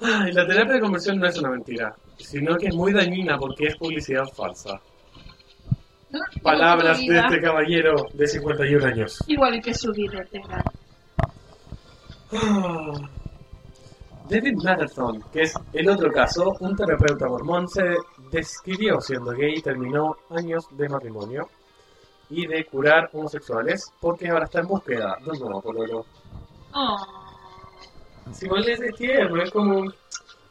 S2: Ay, la terapia de conversión no es una mentira, sino que es muy dañina porque es publicidad falsa. Palabras de este caballero de 51 años.
S1: Igual que su vida tenga.
S2: Ah. David Matterson, que es el otro caso, un terapeuta mormón, se describió siendo gay y terminó años de matrimonio y de curar homosexuales porque ahora está en búsqueda de un nuevo pololo.
S1: Oh.
S2: Si igual es de tierno, es como...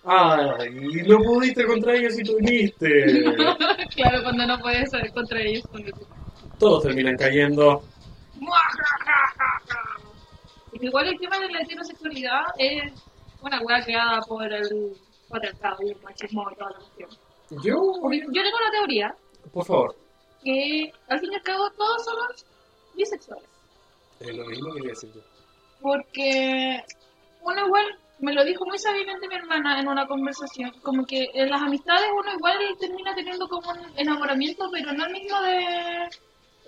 S2: Ay, no pudiste contra ellos y tú viniste. *laughs*
S1: claro, cuando no puedes salir contra ellos. cuando
S2: todos terminan cayendo. *laughs*
S1: Igual el tema de la heterosexualidad es una weá creada por el patriarcado y el machismo y toda la cuestión.
S2: Yo,
S1: Porque yo tengo una teoría
S2: por favor.
S1: que al fin y al cabo todos somos bisexuales.
S2: Es lo mismo que quería decir yo.
S1: Porque uno igual, me lo dijo muy sabiamente mi hermana en una conversación, como que en las amistades uno igual termina teniendo como un enamoramiento, pero no el mismo de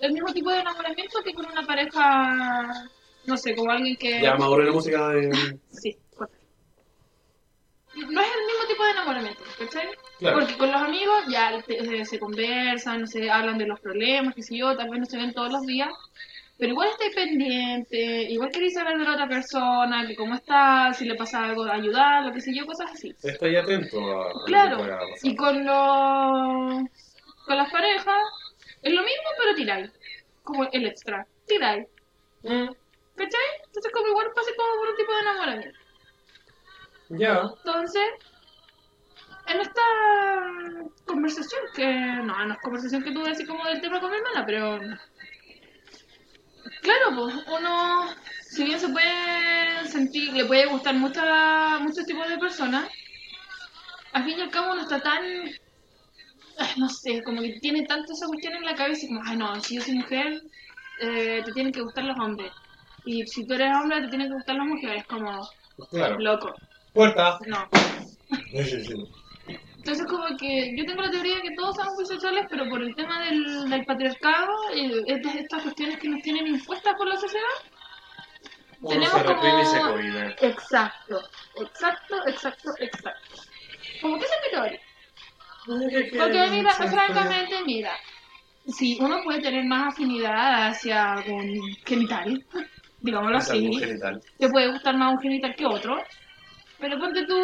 S1: el mismo tipo de enamoramiento que con una pareja, no sé, como alguien que...
S2: Ya maduré la música de.
S1: Sí. No es el tipo de enamoramiento, ¿cachai?
S2: Claro.
S1: Porque con los amigos ya te- se conversan, no sé, hablan de los problemas, qué sé yo, tal vez no se ven todos los días, pero igual estáis pendiente, igual queréis saber de la otra persona, que cómo está, si le pasa algo, ayudarlo, qué sé yo, cosas así.
S2: Estoy atento a, a lo que
S1: Claro, y con los con las parejas es lo mismo, pero tiráis, como el extra, tiráis,
S2: Mm,
S1: ¿cachai? Entonces como igual pasa como por un tipo de enamoramiento.
S2: ya.
S1: Entonces, en esta conversación, que no, no es conversación que tuve así como del tema con mi hermana, pero claro, pues uno, si bien se puede sentir, le puede gustar mucha, muchos tipos de personas, al fin y al cabo uno está tan, no sé, como que tiene tanto esa cuestión en la cabeza, como, ay no, si yo soy mujer, eh, te tienen que gustar los hombres. Y si tú eres hombre, te tienen que gustar las mujeres, como,
S2: Claro.
S1: loco,
S2: Puerta.
S1: no. *laughs*
S2: Sí, sí, sí.
S1: Entonces como que yo tengo la teoría de que todos somos bisexuales, pero por el tema del, del patriarcado y estas, estas cuestiones que nos tienen impuestas por la sociedad.
S2: Uno
S1: Tenemos
S2: se reprime y se
S1: como-
S2: cohíbe.
S1: Exacto, exacto, exacto, exacto. Como que esa es mi teoría. Porque mira, francamente, mira, si uno puede tener más afinidad hacia un genital, digámoslo así, te puede gustar más un genital que otro, pero ponte tú,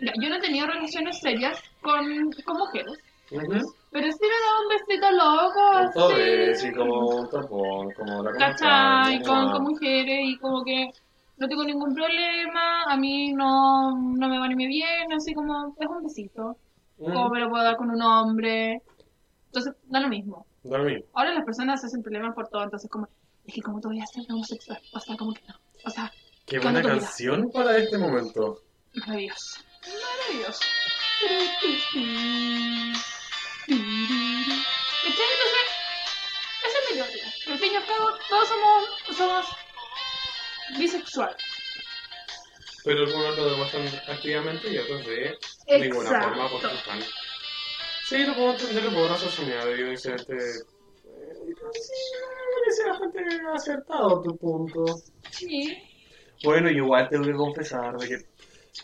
S1: yo no he tenido relaciones serias con, con mujeres, pero sí me da un besito loco,
S2: todo
S1: así,
S2: y como un tapón, como la
S1: ¿cachai? Con, con mujeres y como que no tengo ningún problema, a mí no, no me va ni me viene, así como es un besito,
S2: Mm,
S1: como me lo puedo dar con un hombre, entonces da lo mismo.
S2: da lo mismo.
S1: Ahora las personas se hacen problemas por todo, entonces como, es que como todavía ser homosexual, o sea, como que no, o sea,
S2: Qué buena canción para este momento.
S1: maravilloso, maravilloso. ¿Cachai? Entonces, esa es mi teoría. Al fin y al cabo, todos somos, somos bisexuales.
S2: Pero algunos lo demuestran activamente y otros de ninguna forma porque están. Sí, lo puedo entender, lo puedo razonar debido a Sí, me parece bastante acertado tu punto.
S1: Sí.
S2: Bueno, yo igual tengo que confesar de que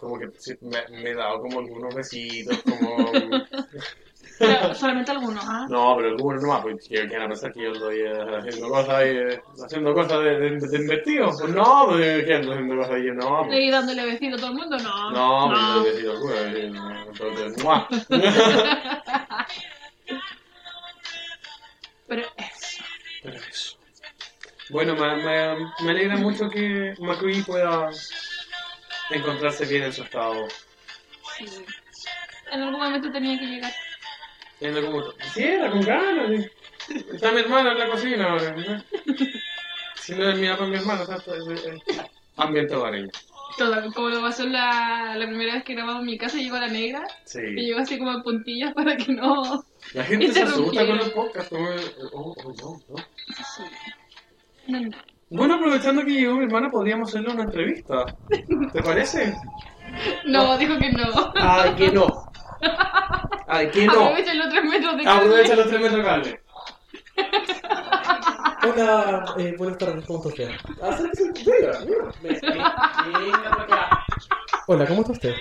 S2: como que me, me he dado como algunos besitos, como... *laughs*
S1: Pero solamente algunos, ¿ah?
S2: No, pero algunos nomás, pues que van a pensar que yo estoy eh, haciendo cosas eh, haciendo cosas de, de, de investigo. Pues no, pues que ando haciendo cosas ahí, no. pues,
S1: ¿Y dándole vestido a todo el mundo? No.
S2: No, pues yo he sido el culo, eh, entonces, ¡mua! *laughs*
S1: Pero eso.
S2: Pero eso. Bueno, me, me, me alegra mucho que McCree pueda encontrarse bien en su estado.
S1: Sí. En algún momento tenía que llegar.
S2: En algún momento. Quisiera, con ganas. sí. Está mi hermana en la cocina ahora. ¿no? Si no es mi papá, mi hermana. está- Ambiente hogareño.
S1: Todo, como lo pasó la, la primera vez que grabamos en mi casa, llegó la negra. Y
S2: Sí.
S1: llegó así como en puntillas para que no.
S2: La gente se asusta con los podcasts. Como, oh, oh, no, no.
S1: Sí. No, no.
S2: Bueno, aprovechando que llegó mi hermana, podríamos hacerle una entrevista. ¿Te parece?
S1: No, dijo que no.
S2: Ay, que no. Ay, que no.
S1: Aprovecha los tres metros de cable.
S2: Aprovecha los tres metros de cable.
S3: Hola, eh, buenas tardes, ¿cómo está usted? Acérquese, venga, venga. Hola, ¿cómo está usted?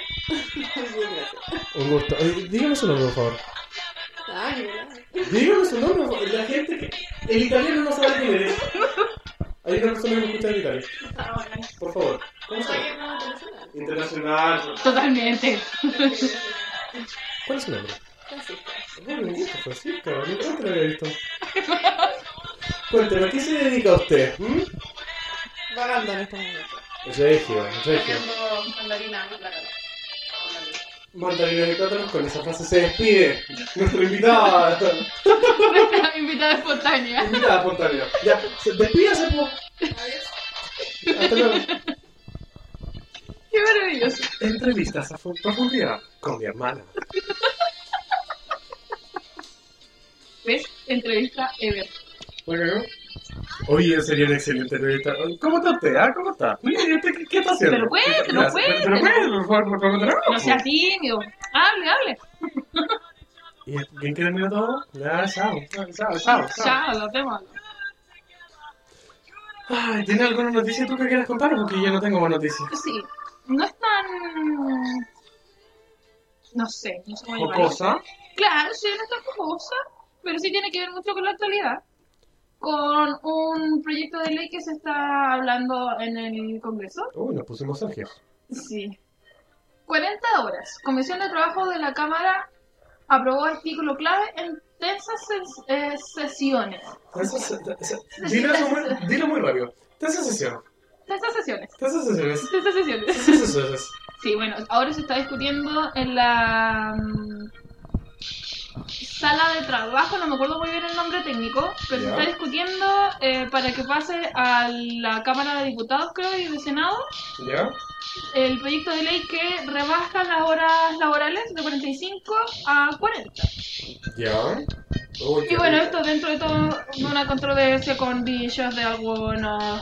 S3: Un gusto. Eh, dígame su nombre, por favor. Dígame su nombre, por favor. La gente que... El italiano no sabe quién eres. Hay una persona que me escucha en Italia. Por favor, ¿cómo se llama?
S2: Internacional.
S1: Totalmente.
S3: ¿Cuál es su nombre? Bueno, un gusto, Francisca. Nunca te lo había visto. Cuénteme, ¿a qué se dedica usted? ¿Mm?
S4: Vagando en este momento.
S3: Regio, regio.
S4: Haciendo mandarina en
S2: y plátanos, con esa frase se despide nuestra invitada.
S1: Nuestra invitada espontánea.
S2: invitada espontánea. Ya, se- despídase, po. Hasta luego.
S1: Qué maravilloso.
S2: Entrevistas a profundidad con mi hermana.
S1: ¿Ves? Entrevista Ever.
S2: Bueno, Oye, sería una excelente entrevista. ¿Cómo está usted? ah? ¿Cómo está? Oye, ¿qué, qué- qué está haciendo?
S1: Pero cuéntelo,
S2: Pero- pero- Pero
S1: cuéntelo.
S2: por favor, por.
S1: No seas tímido. Hable, hable. *laughs*
S2: ¿Y quién quiere mirar todo? Ya, chao, chao, chao, chao. chao.
S1: Nos vemos.
S2: Ay, ¿tienes alguna noticia tú que quieras contar? Porque yo no tengo más noticias.
S1: Sí. No es tan. No sé, no sé cómo
S2: ¿O
S1: llamarlo.
S2: cosa?
S1: Claro, sí, no es tan cosa, pero sí tiene que ver mucho con la actualidad. Con un proyecto de ley que se está hablando en el Congreso.
S2: Uy, nos pusimos Sergio.
S1: Sí. 40 horas. Comisión de Trabajo de la Cámara aprobó artículo clave en tensas eh, sesiones. *laughs*
S2: Dilo, muy, dilo muy rápido. Tercera sesión.
S1: Tensas sesiones.
S2: Tercera sesiones.
S1: Tensas sesiones.
S2: Tercera sesiones.
S1: Sí, bueno, ahora se está discutiendo en la mm, sala de trabajo, no me acuerdo muy bien el nombre técnico, pero se está discutiendo eh, para que pase a la Cámara de Diputados, creo, y de Senado,
S2: ¿Ya?
S1: el proyecto de ley que rebaja las horas laborales de 45 a 40.
S2: ¿Ya? Uy,
S1: Y bueno, esto dentro de todo una controversia con dichos de algunos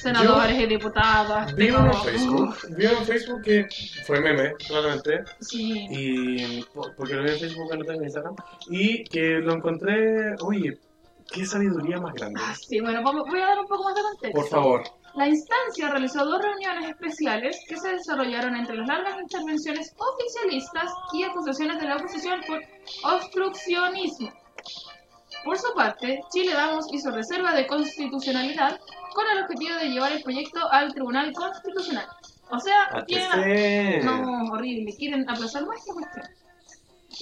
S1: senadores y diputados.
S2: Vi uno en Facebook,
S1: "Uf,
S2: vi uno en Facebook que fue meme, claramente,
S1: Sí.
S2: y por- porque lo vi en Facebook, no tengo Instagram, y que lo encontré, oye, qué sabiduría más grande.
S1: Ah, Sí, bueno, voy a dar un poco más de contexto.
S2: Por favor.
S1: La instancia realizó dos reuniones especiales que se desarrollaron entre las largas intervenciones oficialistas y acusaciones de la oposición por obstruccionismo. Por su parte, Chile Vamos hizo reserva de constitucionalidad con el objetivo de llevar el proyecto al Tribunal Constitucional. O sea, quieren...
S2: ATC.
S1: No, horrible, quieren aplazar más que cuestión.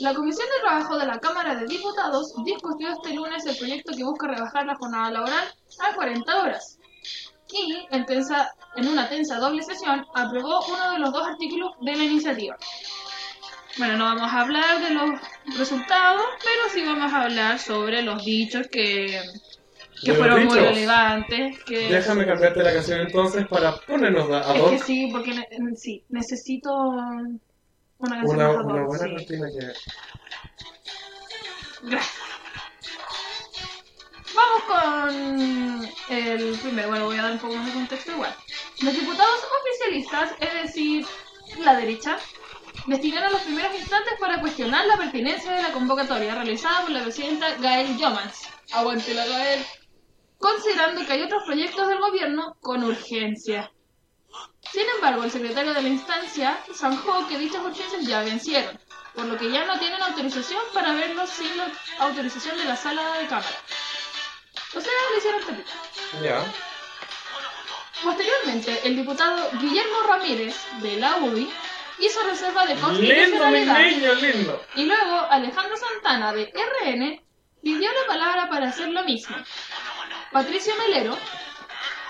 S1: La Comisión de Trabajo de la Cámara de Diputados discutió este lunes el proyecto que busca rebajar la jornada laboral a 40 horas. Y, en, tensa- en una tensa doble sesión, aprobó uno de los dos artículos de la iniciativa. Bueno, no vamos a hablar de los resultados, pero sí vamos a hablar sobre los dichos que, que fueron muy relevantes. Que,
S2: Déjame cambiarte la canción entonces para ponernos a
S1: es
S2: hoc
S1: que sí, porque ne- sí, necesito una canción
S2: una,
S1: más ad
S2: una buena
S1: sí.
S2: cortina que...
S1: Gracias. Vamos con el primero. Bueno, voy a dar un poco más de contexto igual. Los diputados oficialistas, es decir, la derecha, destinaron los primeros instantes para cuestionar la pertinencia de la convocatoria realizada por la presidenta Gael Jomans. Aguante la Gael. Considerando que hay otros proyectos del gobierno con urgencia. Sin embargo, el secretario de la instancia zanjó que dichas urgencias ya vencieron, por lo que ya no tienen autorización para verlos sin la autorización de la sala de cámara. O sea, le hicieron tapita.
S2: Ya.
S1: Posteriormente, el diputado Guillermo Ramírez, de la UDI, hizo reserva de
S2: Lindo, mi
S1: constitucionalidad.
S2: niño, lindo.
S1: Y luego Alejandro Santana, de RN, pidió la palabra para hacer lo mismo. Patricio Melero,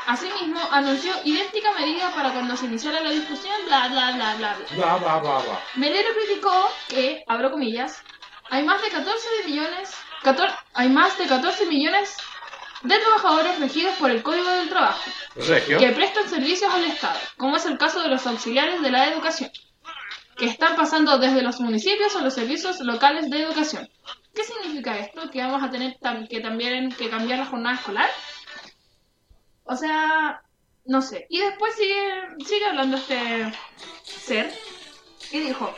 S1: asimismo, anunció idéntica medida para cuando se iniciara la discusión, bla, bla, bla, bla, bla.
S2: Va, va, va.
S1: Melero criticó que, abro comillas, hay más de 14 millones, 14 hay más de 14 millones de trabajadores regidos por el Código del Trabajo
S2: Regio.
S1: que prestan servicios al Estado, como es el caso de los auxiliares de la educación, que están pasando desde los municipios a los servicios locales de educación. ¿Qué significa esto? ¿Que vamos a tener que también que cambiar la jornada escolar? O sea, no sé. Y después sigue, sigue hablando este ser y dijo,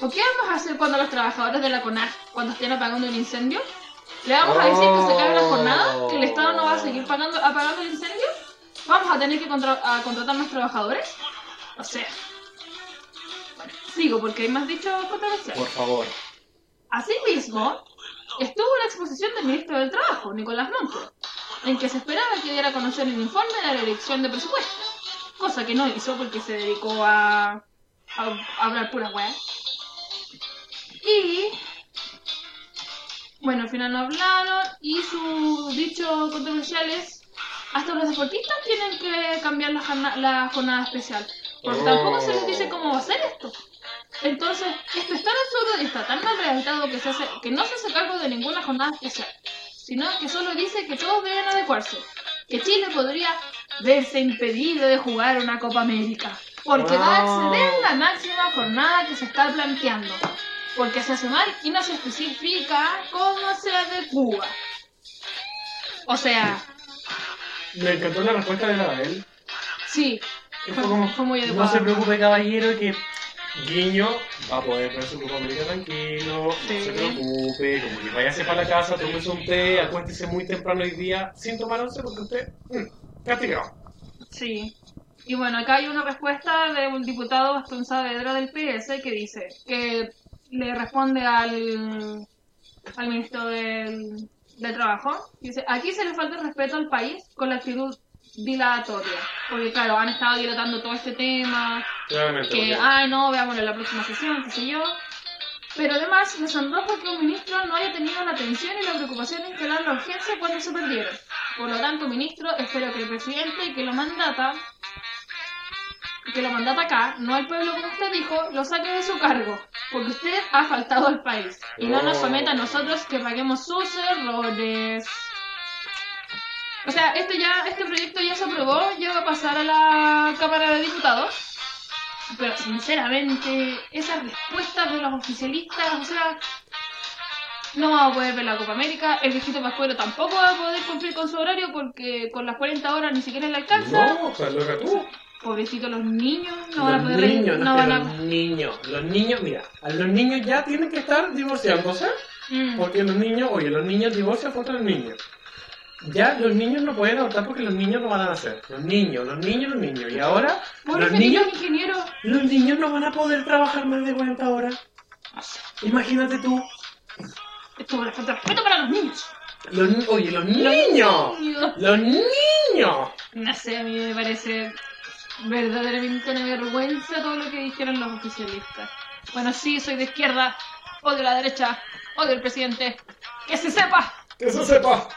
S1: ¿o qué vamos a hacer cuando los trabajadores de la CONAG, cuando estén apagando un incendio? ¿Le vamos a decir que se acabe la jornada? ¿Que el Estado no va a seguir pagando, apagando el incendio? ¿Vamos a tener que contra- a contratar más trabajadores? O sea... Bueno, sigo porque hay más dichos controversiales.
S2: Por favor.
S1: Asimismo, estuvo la exposición del ministro del Trabajo, Nicolás Montt, en que se esperaba que diera a conocer el informe de la dirección de presupuestos, cosa que no hizo porque se dedicó a, hablar pura weá. Y, bueno, al final no hablaron y su dicho controversial es, hasta los deportistas tienen que cambiar la, jorna- la jornada especial, porque tampoco se les dice cómo va a ser esto. Entonces, esto es tan absurdo y está tan mal redactado que, se hace, que no se hace cargo de ninguna jornada especial, sino que solo dice que todos deben adecuarse. Que Chile podría verse impedido de jugar una Copa América, porque va a
S5: Wow.
S1: acceder la máxima jornada que se está planteando. Porque se hace mal y no se especifica cómo se adecua. O sea,
S2: Me encantó la respuesta de él.
S1: sí, fue,
S2: fue como,
S1: fue muy
S2: no
S1: adecuado.
S2: se preocupe caballero que Guiño va a poder ver su Copa América tranquilo,
S1: Sí.
S2: no se preocupe, como que váyase para la casa, tómese un té, acuéstese muy temprano hoy día sin tomar once porque usted, mm, castigado.
S1: Sí. Y bueno, acá hay una respuesta de un diputado Gastón Saavedra del PS que dice que le responde al, al ministro del, del Trabajo. Dice, aquí se le falta el respeto al país con la actitud dilatoria. Porque claro, han estado dilatando todo este tema, que, ay no, veámoslo en la próxima sesión, qué sé yo. Pero además me sonroja que un ministro no haya tenido la atención y la preocupación de instalar la urgencia cuando se perdieron. Por lo tanto, ministro, espero que el presidente que lo mandata, que lo mandata acá, no al pueblo como usted dijo, lo saque de su cargo, porque usted ha faltado al país. Y no nos someta a nosotros que paguemos sus errores. O sea, este ya, este proyecto ya se aprobó, ya va a pasar a la Cámara de Diputados. Pero sinceramente, esas respuestas de los oficialistas, o sea, no vamos a poder ver la Copa América, el viejito Pascuero tampoco va a poder cumplir con su horario porque con las 40 horas ni siquiera le alcanza.
S2: No, o sea, lo que tú.
S1: Pobrecito los niños, no van a poder
S2: niños,
S1: no
S2: no,
S1: van a
S2: los niños, los niños, mira, a los niños ya tienen que estar divorciándose,
S1: Mm.
S2: porque los niños, oye, los niños divorcian contra los niños. Ya los niños no pueden adoptar porque los niños no van a nacer. Los niños, los niños, los niños. Y ahora, los niños,
S1: ingeniero.
S2: los niños no van a poder trabajar más de 40 horas. Imagínate tú,
S1: Esto es falta de respeto para los niños.
S2: los, oye, los niños,
S1: niños.
S2: los niños.
S1: No sé, a mí me parece verdaderamente una vergüenza todo lo que dijeron los oficialistas. Bueno, sí, soy de izquierda, odio la derecha, odio el presidente, que se sepa,
S2: Que se sepa,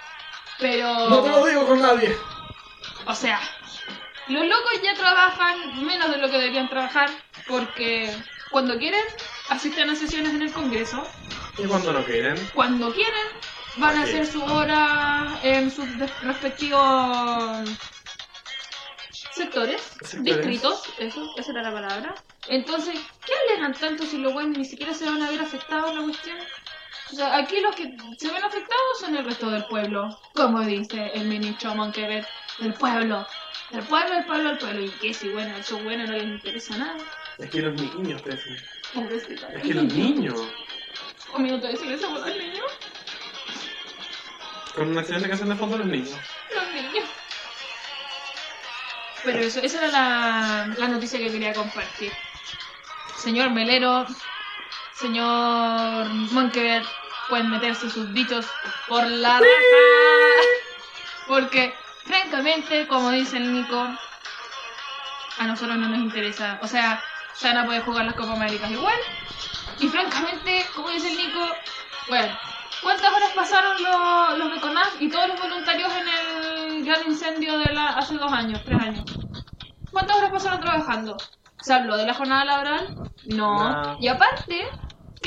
S1: pero...
S2: no te lo digo con nadie.
S1: O sea, los locos ya trabajan menos de lo que deberían trabajar porque cuando quieren asisten a sesiones en el Congreso,
S2: Y cuando no quieren,
S1: cuando quieren van a hacer su hora en sus respectivos sectores,
S2: Sectores.
S1: distritos, eso, esa era la palabra. Entonces, ¿qué alegan tanto si los buenos ni siquiera se van a ver afectados la cuestión? O sea, aquí los que se ven afectados son el resto del pueblo, como dice el ministro Monquever, del pueblo. Del pueblo, del pueblo, del pueblo. Y que si bueno, eso bueno no les interesa nada.
S2: es que los niños, Tefi,
S1: Pobrecita.
S2: es que los niños,
S1: Un minuto de silencio por los niños.
S2: con un accidente que hacen de fondo los niños.
S1: Los niños. Pero eso, esa era la, la noticia que quería compartir. Señor Melero, señor Monkever, pueden meterse sus dichos por la raja. Porque, francamente, como dice el Nico, a nosotros no nos interesa. O sea, ya van a poder jugar las Copa Américas igual. Y francamente, como dice el Nico, bueno, ¿cuántas horas pasaron los, los y todos los voluntarios en el gran incendio de la, hace dos años, tres años? ¿Cuántas horas pasaron trabajando? ¿Se habló de la jornada laboral? No.
S2: No.
S1: Y aparte,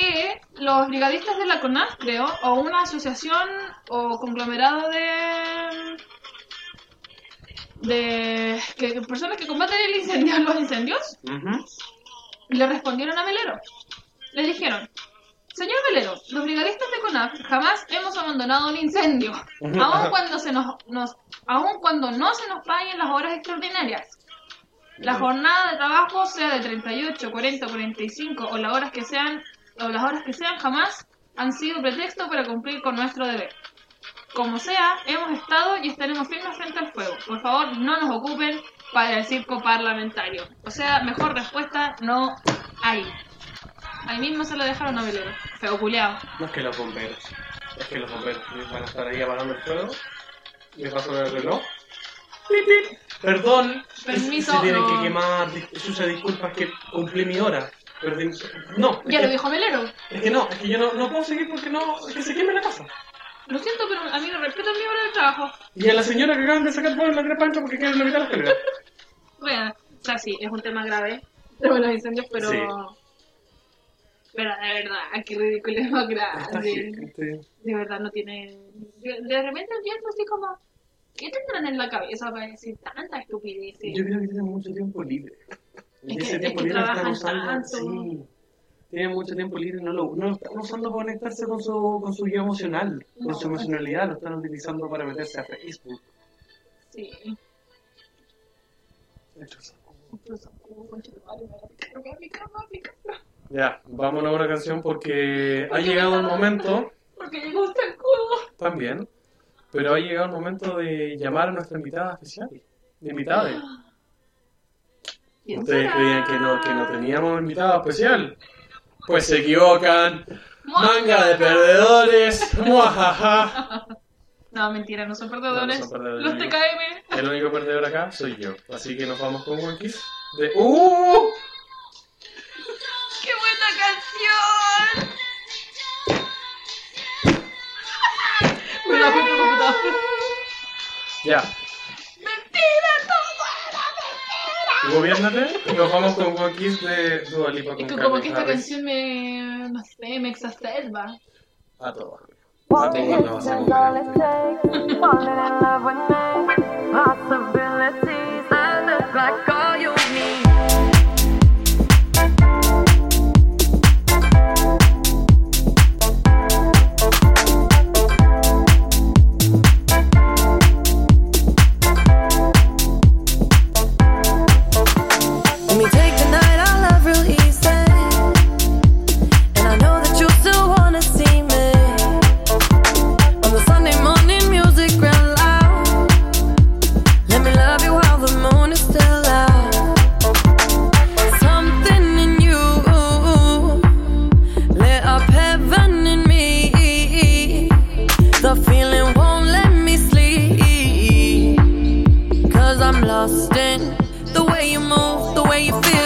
S1: que los brigadistas de la CONAF, creo, o una asociación o conglomerado de de que personas que combaten el incendio, *laughs* los incendios, le respondieron a Melero. Le dijeron, señor Melero, los brigadistas de CONAF jamás hemos abandonado un incendio, *laughs* aun cuando, se nos, nos, aun cuando no se nos paguen las horas extraordinarias. La jornada de trabajo sea de 38, 40, 45 o las horas que sean, o las horas que sean jamás han sido pretexto para cumplir con nuestro deber. Como sea, hemos estado y estaremos firmes frente al fuego. Por favor, no nos ocupen para el circo parlamentario. O sea, mejor respuesta no hay. Ahí mismo se lo dejaron a Velero. Feo culiao.
S2: No es que los bomberos, es que los bomberos van a estar ahí apagando el fuego. Me paso el reloj. Pip. Perdón,
S1: Permiso,
S2: si tienen
S1: no.
S2: que quemar, Susa, disculpas que cumplí mi hora. Perdí- No,
S1: Ya
S2: que,
S1: lo dijo Melero.
S2: es que no, es que yo no, no puedo seguir porque no, es que se queme la casa.
S1: Lo siento, pero amigo, respeto mi hora de trabajo.
S2: Y a la señora que acaban de sacar en la crepancha porque quieren levitar la escalera.
S1: Bueno, o sea, sí, es un tema grave. Pero los incendios, pero...
S2: Sí.
S1: Pero de verdad, qué ridículo es más grande. De verdad no tiene... yo de repente pienso así como... ¿Qué tendrán en la cabeza para decir tanta estupidez?
S2: Yo creo que tienen mucho tiempo libre.
S1: Es
S2: ese
S1: que-
S2: tiempo
S1: es que
S2: libre lo están usando.
S1: tanto.
S2: Sí. Tienen mucho tiempo libre y no lo, no lo están usando para conectarse con su, con su yo emocional, con su emocionalidad. Lo están utilizando para meterse a Facebook.
S1: Sí.
S2: Ya, vámonos a una canción porque ha llegado el momento.
S1: Porque llegó este escudo.
S2: También. Pero ha llegado el momento de llamar a nuestra invitada especial. De invitada.
S1: ¿Quién
S2: Ustedes creían que no, que no teníamos invitada especial. Pues se equivocan. Manga de perdedores. Muajaja.
S1: No, mentira, no son perdedores.
S2: No, no son perdedores.
S1: Los TKM.
S2: El único perdedor acá soy yo. Así que nos vamos con One Kiss. De. ¡Uh!
S1: ¡Qué buena canción! Me la fui por computador.
S2: Ya.
S1: ¡Mentira!
S2: Gobiernate. Y nos vamos con One Kiss de Dua Lipa con
S1: Es que
S2: Calvin
S1: como que esta
S2: Harris.
S1: canción me... no sé, me exacerba.
S2: A todos. A todos nos hacemos grandes.
S6: Falling in love with me. Possibilities. I look like all you need. Move, the way you feel.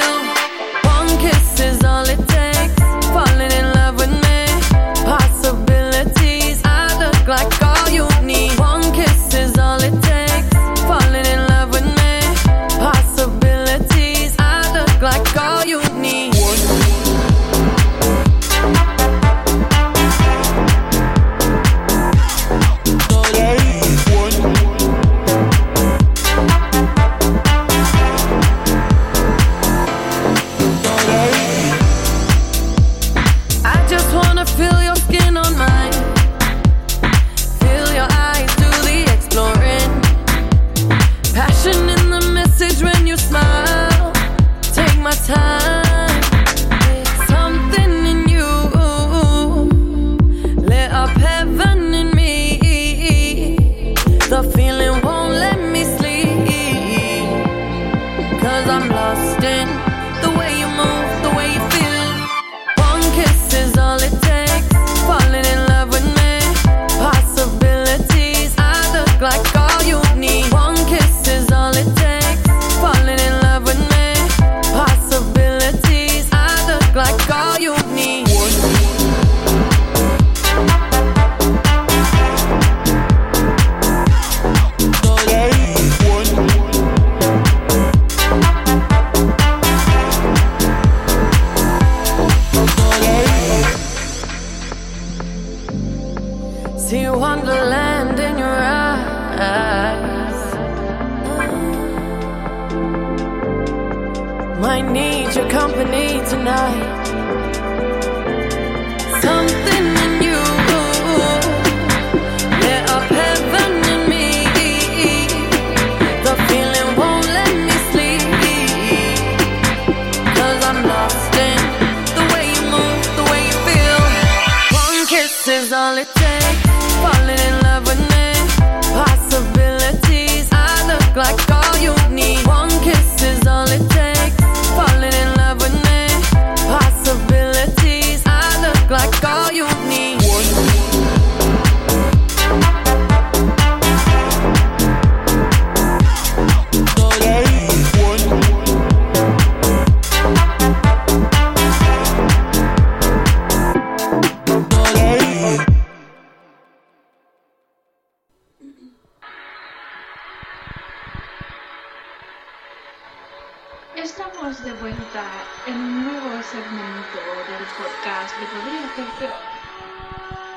S1: Podcast de Podría Ser Peor.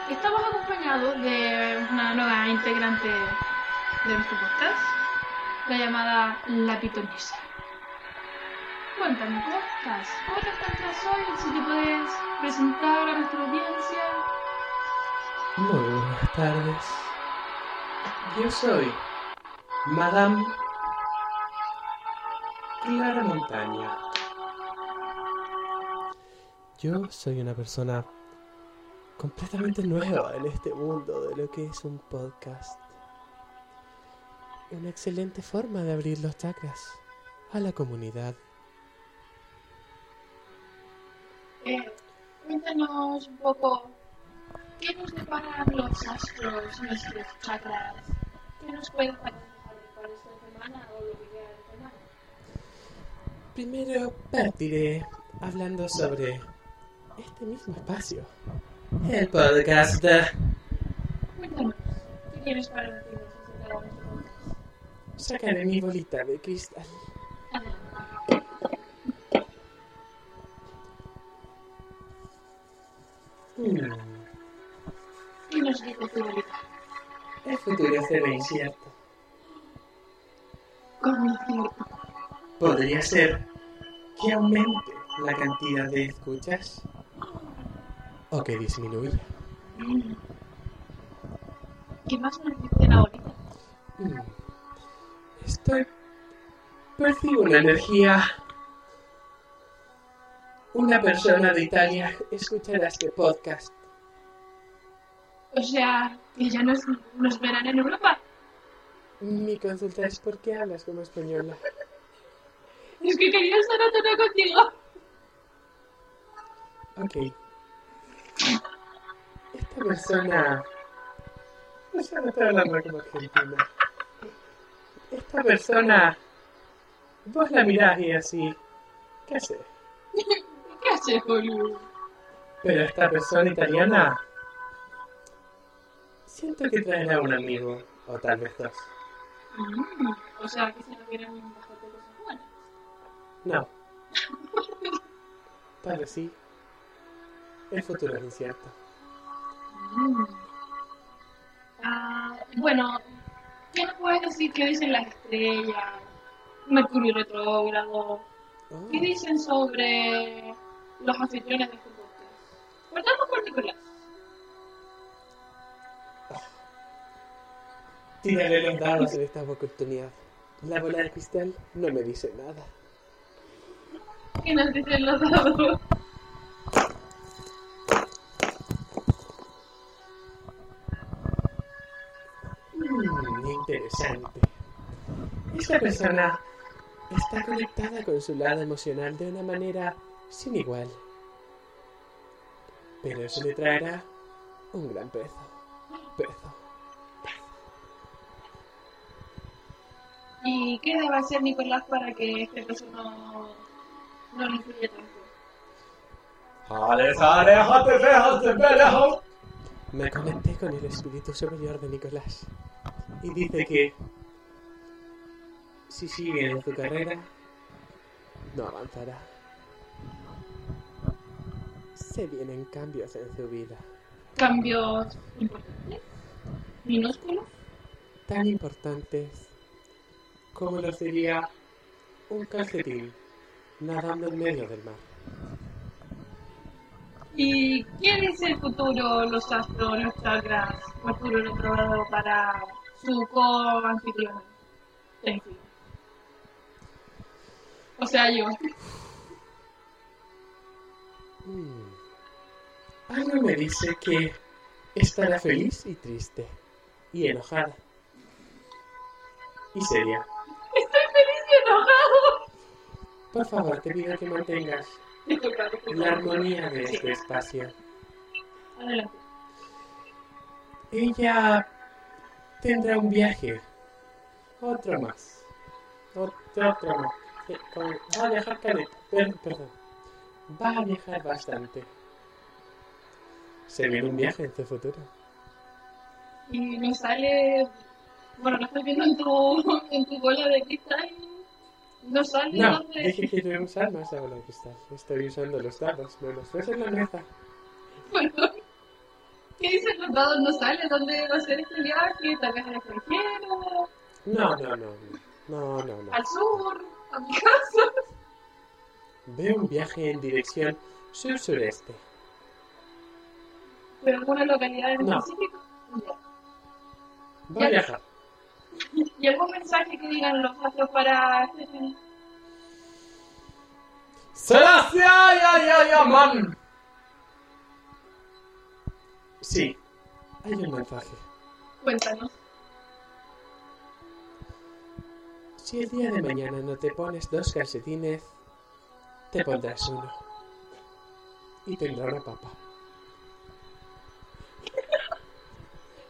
S1: Estamos acompañados de una nueva integrante de nuestro podcast, la llamada La Pitonisa. Cuéntame, ¿cómo estás? ¿Cómo te encuentras hoy? Si te puedes presentar a nuestra audiencia.
S2: Muy buenas tardes. Yo soy Madame Clara Montaña. Yo soy una persona completamente nueva en este mundo de lo que es un podcast. Una excelente forma de abrir los chakras a la comunidad.
S1: Eh, cuéntanos un poco qué nos deparan los astros, nuestros chakras. ¿Qué nos pueden para esta semana o lo que queda de semana?
S2: Primero partiré hablando sobre este mismo espacio. El podcast.
S1: Cuéntanos, ¿qué tienes para decirnos acerca de nuestro podcast?
S2: Sacaré mi bolita de cristal.
S1: Adelante. ¿Qué nos dice tu bolita?
S2: el futuro será incierto.
S1: ¿Cómo incierto?
S2: Podría ser que aumente la cantidad de escuchas o que disminuya.
S1: Mm. ¿Qué más dice la bolita?
S2: Hmm, Estoy. Percibo una energía. Una persona de Italia escuchará este podcast.
S1: O sea, que ya nos, nos verán en Europa.
S2: Mi consulta es por qué hablas como española.
S1: Es que quería estar a tono contigo.
S2: Ok. Esta persona. No sé, no estoy hablando como argentina. Esta persona. Vos la mirás y así. ¿Qué hace? *laughs*
S1: ¿Qué haces, boludo?
S2: Pero esta persona italiana. Siento que traerá un amigo, o tal vez dos.
S1: Mm, O sea, que se nos vienen bastante cosas buenas.
S2: No. Tal vez sí. El futuro es incierto.
S1: Ah, bueno, ¿qué nos puedes decir? ¿Qué dicen las estrellas? Mercurio retrógrado.
S2: Oh,
S1: ¿Qué dicen sobre los anfitriones de este podcast? Por Nicolás.
S2: Tírale los dados en esta oportunidad. La bola de cristal no me dice nada.
S1: ¿Qué nos dicen los dados?
S2: Interesante. Esta persona está conectada con su lado emocional de una manera sin igual. Pero eso le traerá un gran peso. Peso.
S1: ¿Y qué debe hacer Nicolás para que este peso no, no le influya tanto?
S2: Me conecté con el espíritu superior de Nicolás y dice que si sigue en su carrera, no avanzará. Se vienen cambios en su vida,
S1: ¿Cambios importantes? ¿Minúsculos?
S2: tan importantes como lo sería un calcetín nadando en medio del mar.
S1: ¿Y qué dice el futuro, los astros, los chakras, Mercurio retrogrado para su fin. O sea, yo.
S2: Mm. Algo me dice que estará feliz y triste, y enojada, y seria.
S1: Estoy feliz y enojado.
S2: Por favor, te pido que mantengas la armonía de este espacio.
S1: Adelante.
S2: Ella tendrá un viaje, otro más, otro, otro más. Va a viajar caleta, perdón, va a viajar bastante. Se viene un viaje en su futuro.
S1: Y me sale. Bueno, no estoy viendo en tu, *laughs* en tu bola de cristal No sale
S2: No,
S1: donde...
S2: dije que quiero usar más la bola de cristal. Estoy usando los dados, menos tres en la mesa. *laughs*
S1: Perdón. ¿Qué dicen los dados? No sale dónde va a ser este viaje, tal vez al extranjero,
S2: No, no, no. No, no, no.
S1: al sur, a mi casa.
S2: Veo un viaje en dirección sur-sureste.
S1: ¿Pero alguna localidad en
S2: No.
S1: específico?
S2: Voy a viajar.
S1: ¿Y algún mensaje que digan los astros para este fin?
S2: ¡Selastia Sí, hay un mensaje.
S1: Cuéntanos.
S2: Si el día de mañana no te pones dos calcetines, te pondrás uno. Y tendrá una papa.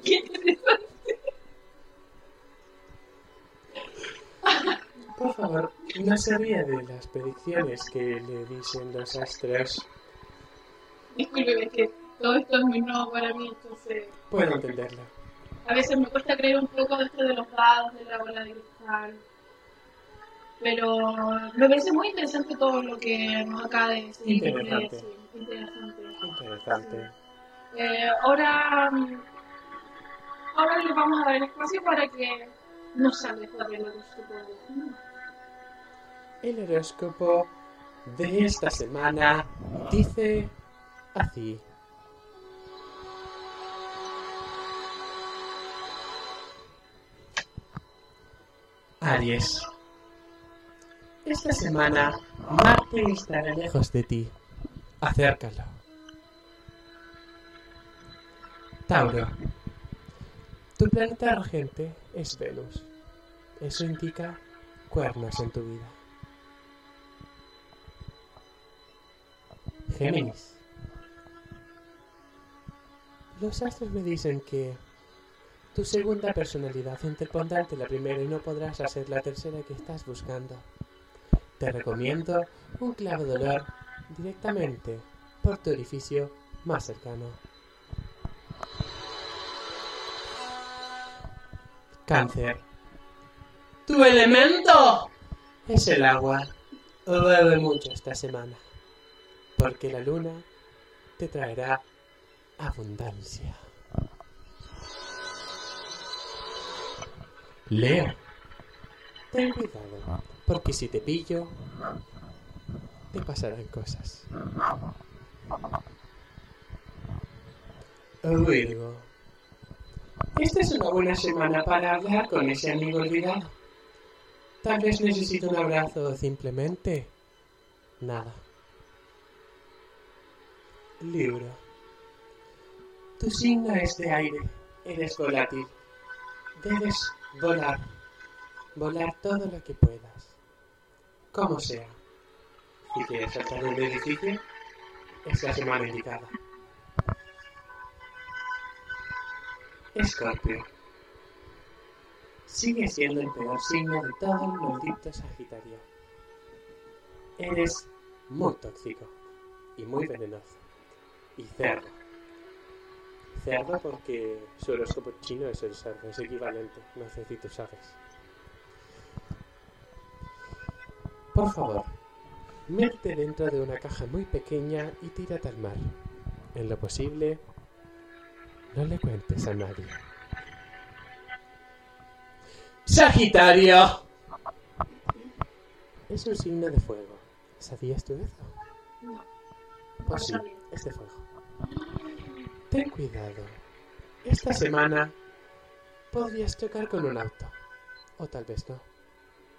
S1: Qué interesante.
S2: Por favor, no se ría de las predicciones que le dicen los astros.
S1: Discúlpeme, es que todo esto es muy nuevo para mí, entonces
S2: Puedo entenderlo.
S1: a veces me cuesta creer un poco de esto de los dados, de la bola de cristal. Pero me parece muy interesante todo lo que nos acaba de decir.
S2: Interesante.
S1: Interesante.
S2: Interesante.
S1: Eh, ahora, ahora le vamos a dar el espacio para que nos hable sobre se puede.
S2: El horóscopo de esta semana dice así. Aries. Esta semana Marte estará lejos de ti. Acércalo. Tauro. Tu planeta regente es Venus. Eso indica cuernos en tu vida. Géminis. Los astros me dicen que tu segunda personalidad interpondrá ante la primera y no podrás hacer la tercera que estás buscando. Te recomiendo un clavo de olor directamente por tu orificio más cercano. Cáncer. Tu elemento es el agua. Bebe mucho esta semana, porque la luna te traerá abundancia. Leo. Ten cuidado, porque si te pillo, te pasarán cosas. Virgo. Esta es una buena semana para hablar con ese amigo olvidado. Tal vez necesito un abrazo o simplemente nada. Libro. Tu signo es de aire. Eres volátil. Debes volar. Volar todo lo que puedas. Como sea. Si quieres saltar de un edificio, es la semana indicada. Escorpio. Sigue siendo el peor signo de todo el maldito Sagitario. Eres muy tóxico y muy venenoso. Y cerdo. Cerdo porque su horóscopo chino es el cerdo, es equivalente. No sé si tú sabes. Por favor, métete dentro de una caja muy pequeña y tírate al mar. En lo posible, no le cuentes a nadie. Sagitario. Es un signo de fuego. ¿Sabías tú eso?
S1: No.
S2: Pues sí, es de fuego. Ten cuidado. Esta semana podrías chocar con un auto. O tal vez no.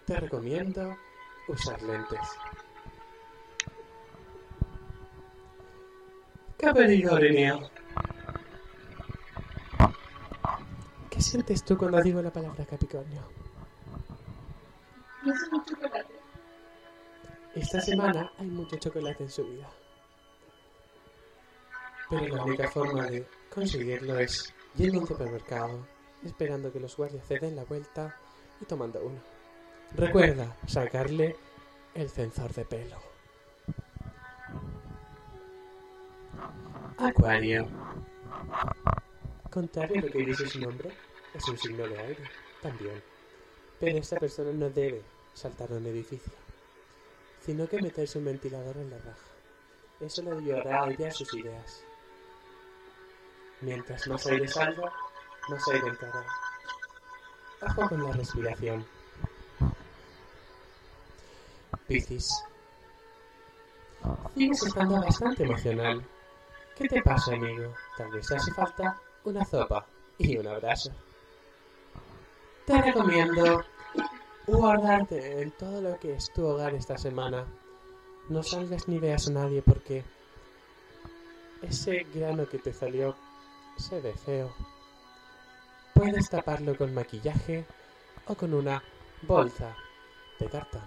S2: Te recomiendo usar lentes. Capricornio. ¿Qué sientes tú cuando digo la palabra Capricornio?
S1: Un chocolate.
S2: Esta semana hay mucho chocolate en su vida. Pero la única forma de conseguirlo es yendo a un supermercado, esperando que los guardias se den la vuelta y tomando uno. Recuerda sacarle el sensor de pelo. Acuario. Contrario a lo que dice su nombre, es un signo de aire, también. Pero esta persona no debe saltar a un edificio, sino que meterse un ventilador en la raja. Eso le ayudará a ella a sus ideas. Mientras más aire salga, más aire entrará. Ojo con la respiración. Piscis. Sigues estando bastante emocional. ¿Qué te pasa, amigo? Tal vez hace falta una sopa y un abrazo. Te recomiendo guardarte en todo lo que es tu hogar esta semana. No salgas ni veas a nadie porque ese grano que te salió se ve feo. Puedes taparlo con maquillaje o con una bolsa de cartón.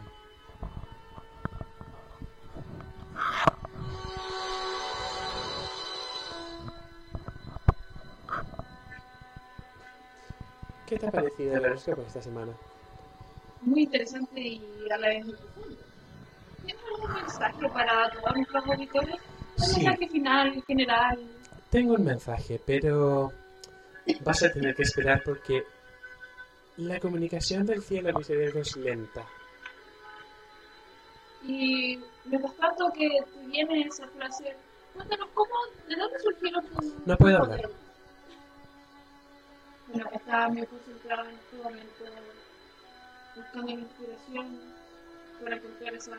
S2: ¿Qué te ha parecido el horóscopo esta semana?
S1: Muy interesante y a la vez muy profundo. ¿Tienes algún mensaje para todos nuestros auditores? Un
S2: Sí.
S1: mensaje final, general.
S2: Tengo un mensaje, pero vas a tener que esperar porque la comunicación del cielo a mi cerebro es lenta.
S1: Y mientras tanto que te viene esa frase, cuéntanos cómo, de dónde surgieron tus
S2: No puedo hablar.
S1: Bueno, estaba muy concentrada en este momento buscando la inspiración para encontrar esa,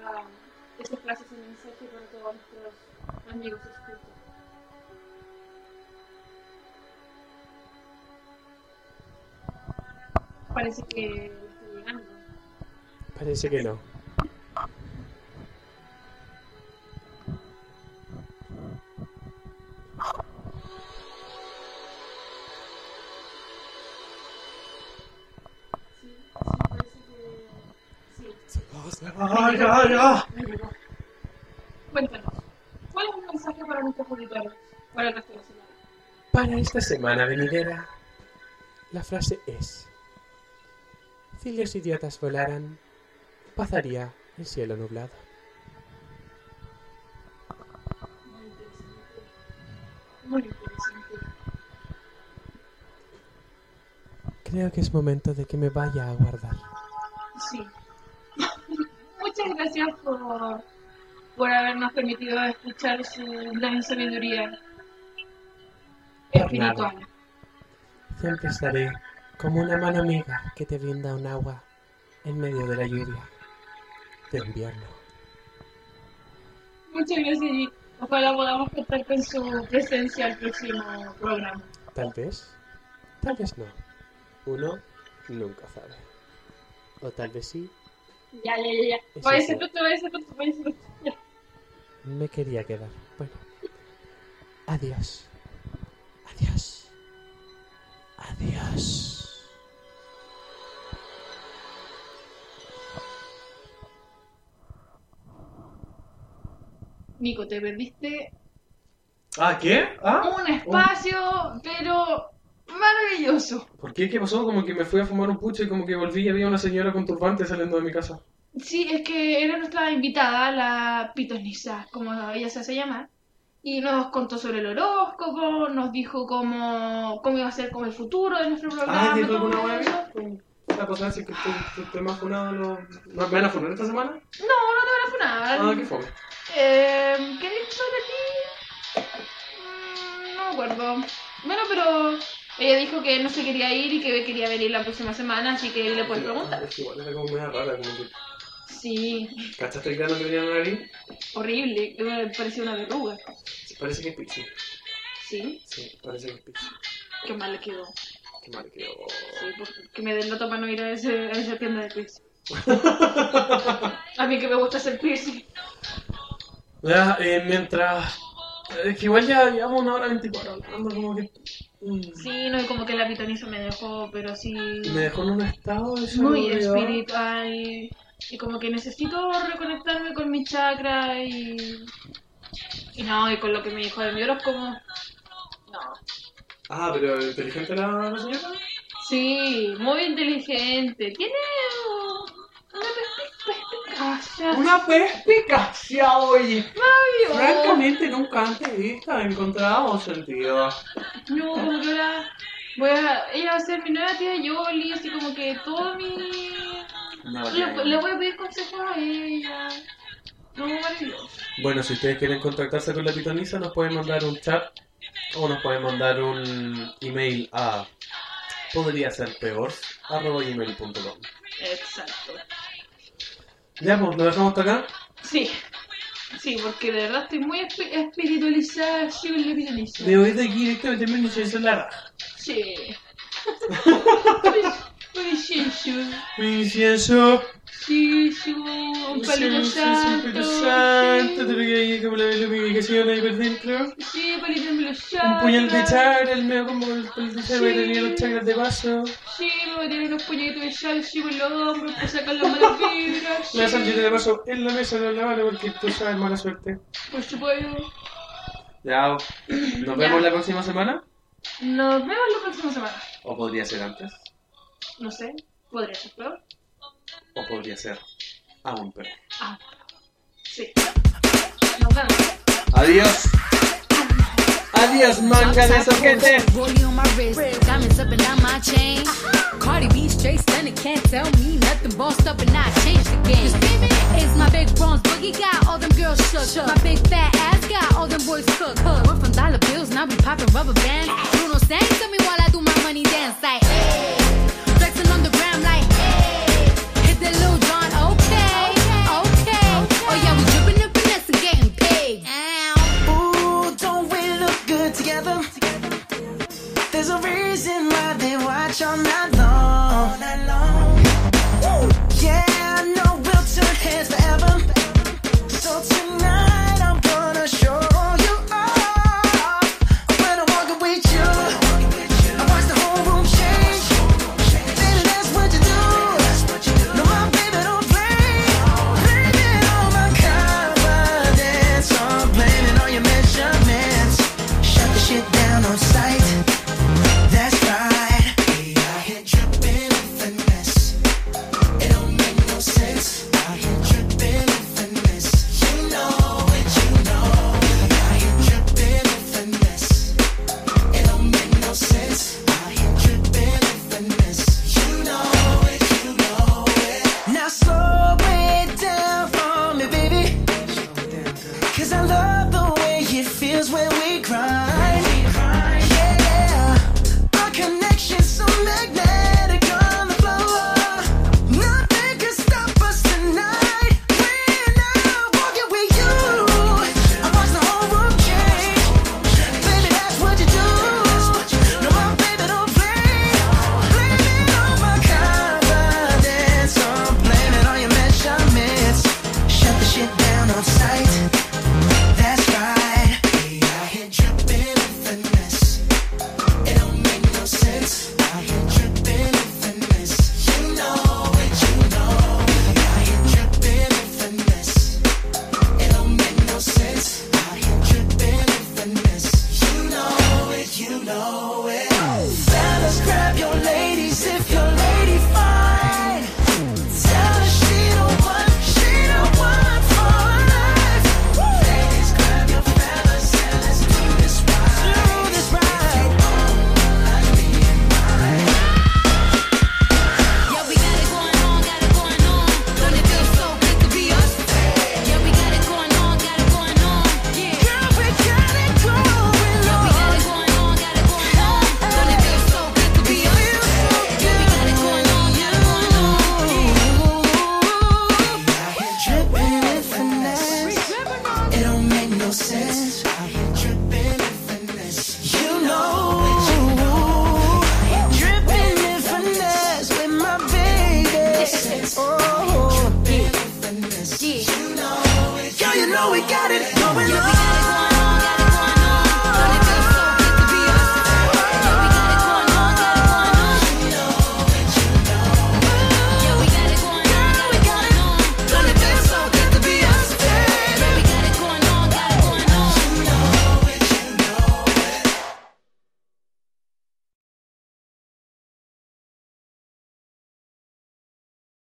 S1: esa frase, ese mensaje para todos nuestros amigos escuchas. Parece que estoy llegando.
S2: Parece que no.
S1: Sí, sí, parece que sí.
S3: ¡Ay, ya, ya!
S1: Me llegó. Cuéntanos, ¿cuál es el mensaje para nuestros auditores para el resto de la semana?
S2: Para esta semana venidera, la frase es: Si los idiotas volaran, pasaría el cielo nublado.
S1: Muy interesante. Muy interesante.
S2: Creo que es momento de que me vaya a guardar.
S1: Sí. *laughs* Muchas gracias por, por habernos permitido escuchar su gran sabiduría espiritual.
S2: Siempre estaré como una mano amiga que te brinda un agua en medio de la lluvia de invierno.
S1: Muchas gracias y ojalá podamos contar con su presencia al próximo programa.
S2: Tal vez, tal vez no. Uno nunca sabe. O tal vez sí,
S1: Ya, ya, ya, ya. A
S2: sí.
S1: ser pronto, a ser pronto, a pronto. Ya.
S2: me quería quedar. Bueno, adiós. Adiós. Adiós.
S1: Nico, te perdiste
S3: ¿Ah, qué? ¿Ah?
S1: un espacio, pero maravilloso.
S3: ¿Por qué? ¿Qué pasó? Como que me fui a fumar un pucho y como que volví y había una señora con turbante saliendo de mi casa.
S1: Sí, es que era nuestra invitada, la pitonisa, como ella se hace llamar, y nos contó sobre el horóscopo, nos dijo cómo, cómo iba a ser como el futuro de nuestro programa.
S3: Ah, Esta cosa así que estoy, estoy- más funado. No... ¿Me van a funar esta semana?
S1: No, no te van a funar.
S3: Ah, qué fome.
S1: Eh, ¿Qué dijo sobre ti? Mm, no me acuerdo. Bueno, pero ella dijo que no se quería ir y que quería venir la próxima semana, así que le puedes preguntar.
S3: Es que igual era como media rara, como que...
S1: Sí,
S3: ¿Cachaste el grano que tenía en la nariz?
S1: horrible, parecía una verruga.
S3: Parece que es pixie.
S1: Sí,
S3: Sí, parece que es pixie.
S1: qué mal le quedó.
S3: Qué mal quedó.
S1: Sí, porque me delata para no ir a, ese, a esa tienda de piercing. *laughs* a mí que me gusta hacer piercing.
S3: Ya, eh, mientras... Es que igual ya llevamos una hora 24 hablando, como que... mm,
S1: Sí, no, y como que la pitoniza me dejó, pero sí...
S3: Me dejó en un estado de
S1: muy espiritual y como que necesito reconectarme con mi chakra y y no y con lo que me dijo de mi horóscopo
S3: Ah, pero inteligente la, la señora.
S1: sí muy inteligente tiene una perspicacia
S3: Una perspicacia, oye. Francamente, nunca antes vista encontramos sentido.
S1: no como que ahora voy a ella va a ser mi nueva tía Yoli así como que todo mi
S2: No,
S1: Le, le voy a pedir consejos a ella. No, maravilloso.
S2: Bueno, si ustedes quieren contactarse con la pitoniza, nos pueden mandar un chat o nos pueden mandar un email a podría ser peor arroba gmail.com.
S1: Exacto.
S2: Ya, pues, lo dejamos hasta acá.
S1: Sí. Sí, porque de verdad estoy muy espi- espiritualizada pitoniza.
S2: De hoy de aquí directamente me hizo la raja.
S1: Sí. *laughs* Muy incienso.
S2: Mi incienso.
S1: Sí, sí, un palito santo.
S2: Espíritu Santo,
S1: sí.
S2: te lo que hay como la lubrificación ahí por dentro.
S1: Sí, palito en los
S2: Un puñal de
S1: chakras.
S2: chakra, el medio como el puñal de chakra,
S1: Sí.
S2: tenía los chakras de paso.
S1: Sí, me voy a tirar unos puñaditos de sal así con los hombros para sacar las malas vibras.
S2: La
S1: sí,
S2: sangre de paso en la mesa, no en la mano, porque tú sabes mala suerte.
S1: Por supuesto.
S2: Ya, nos *clears throat* vemos la próxima semana.
S1: Nos vemos la próxima semana.
S2: O podría ser antes.
S1: No sé, podría ser peor.
S2: O podría ser aún peor.
S1: Ah, sí. Nos vemos.
S2: Adiós. Adiós, manga de soquete.
S4: Rollie on my wrist, diamonds up and down my chain. Cardi B straight stunning, can't tell me nothing. Bossed up and I changed the game. It's my big bronze boogie got all them girls shook. My big fat ass got all them boys cooked. Went from dollar bills, now we popping rubber bands. Bruno sang to me while I do my money dance like. Flexing on the
S7: But you're not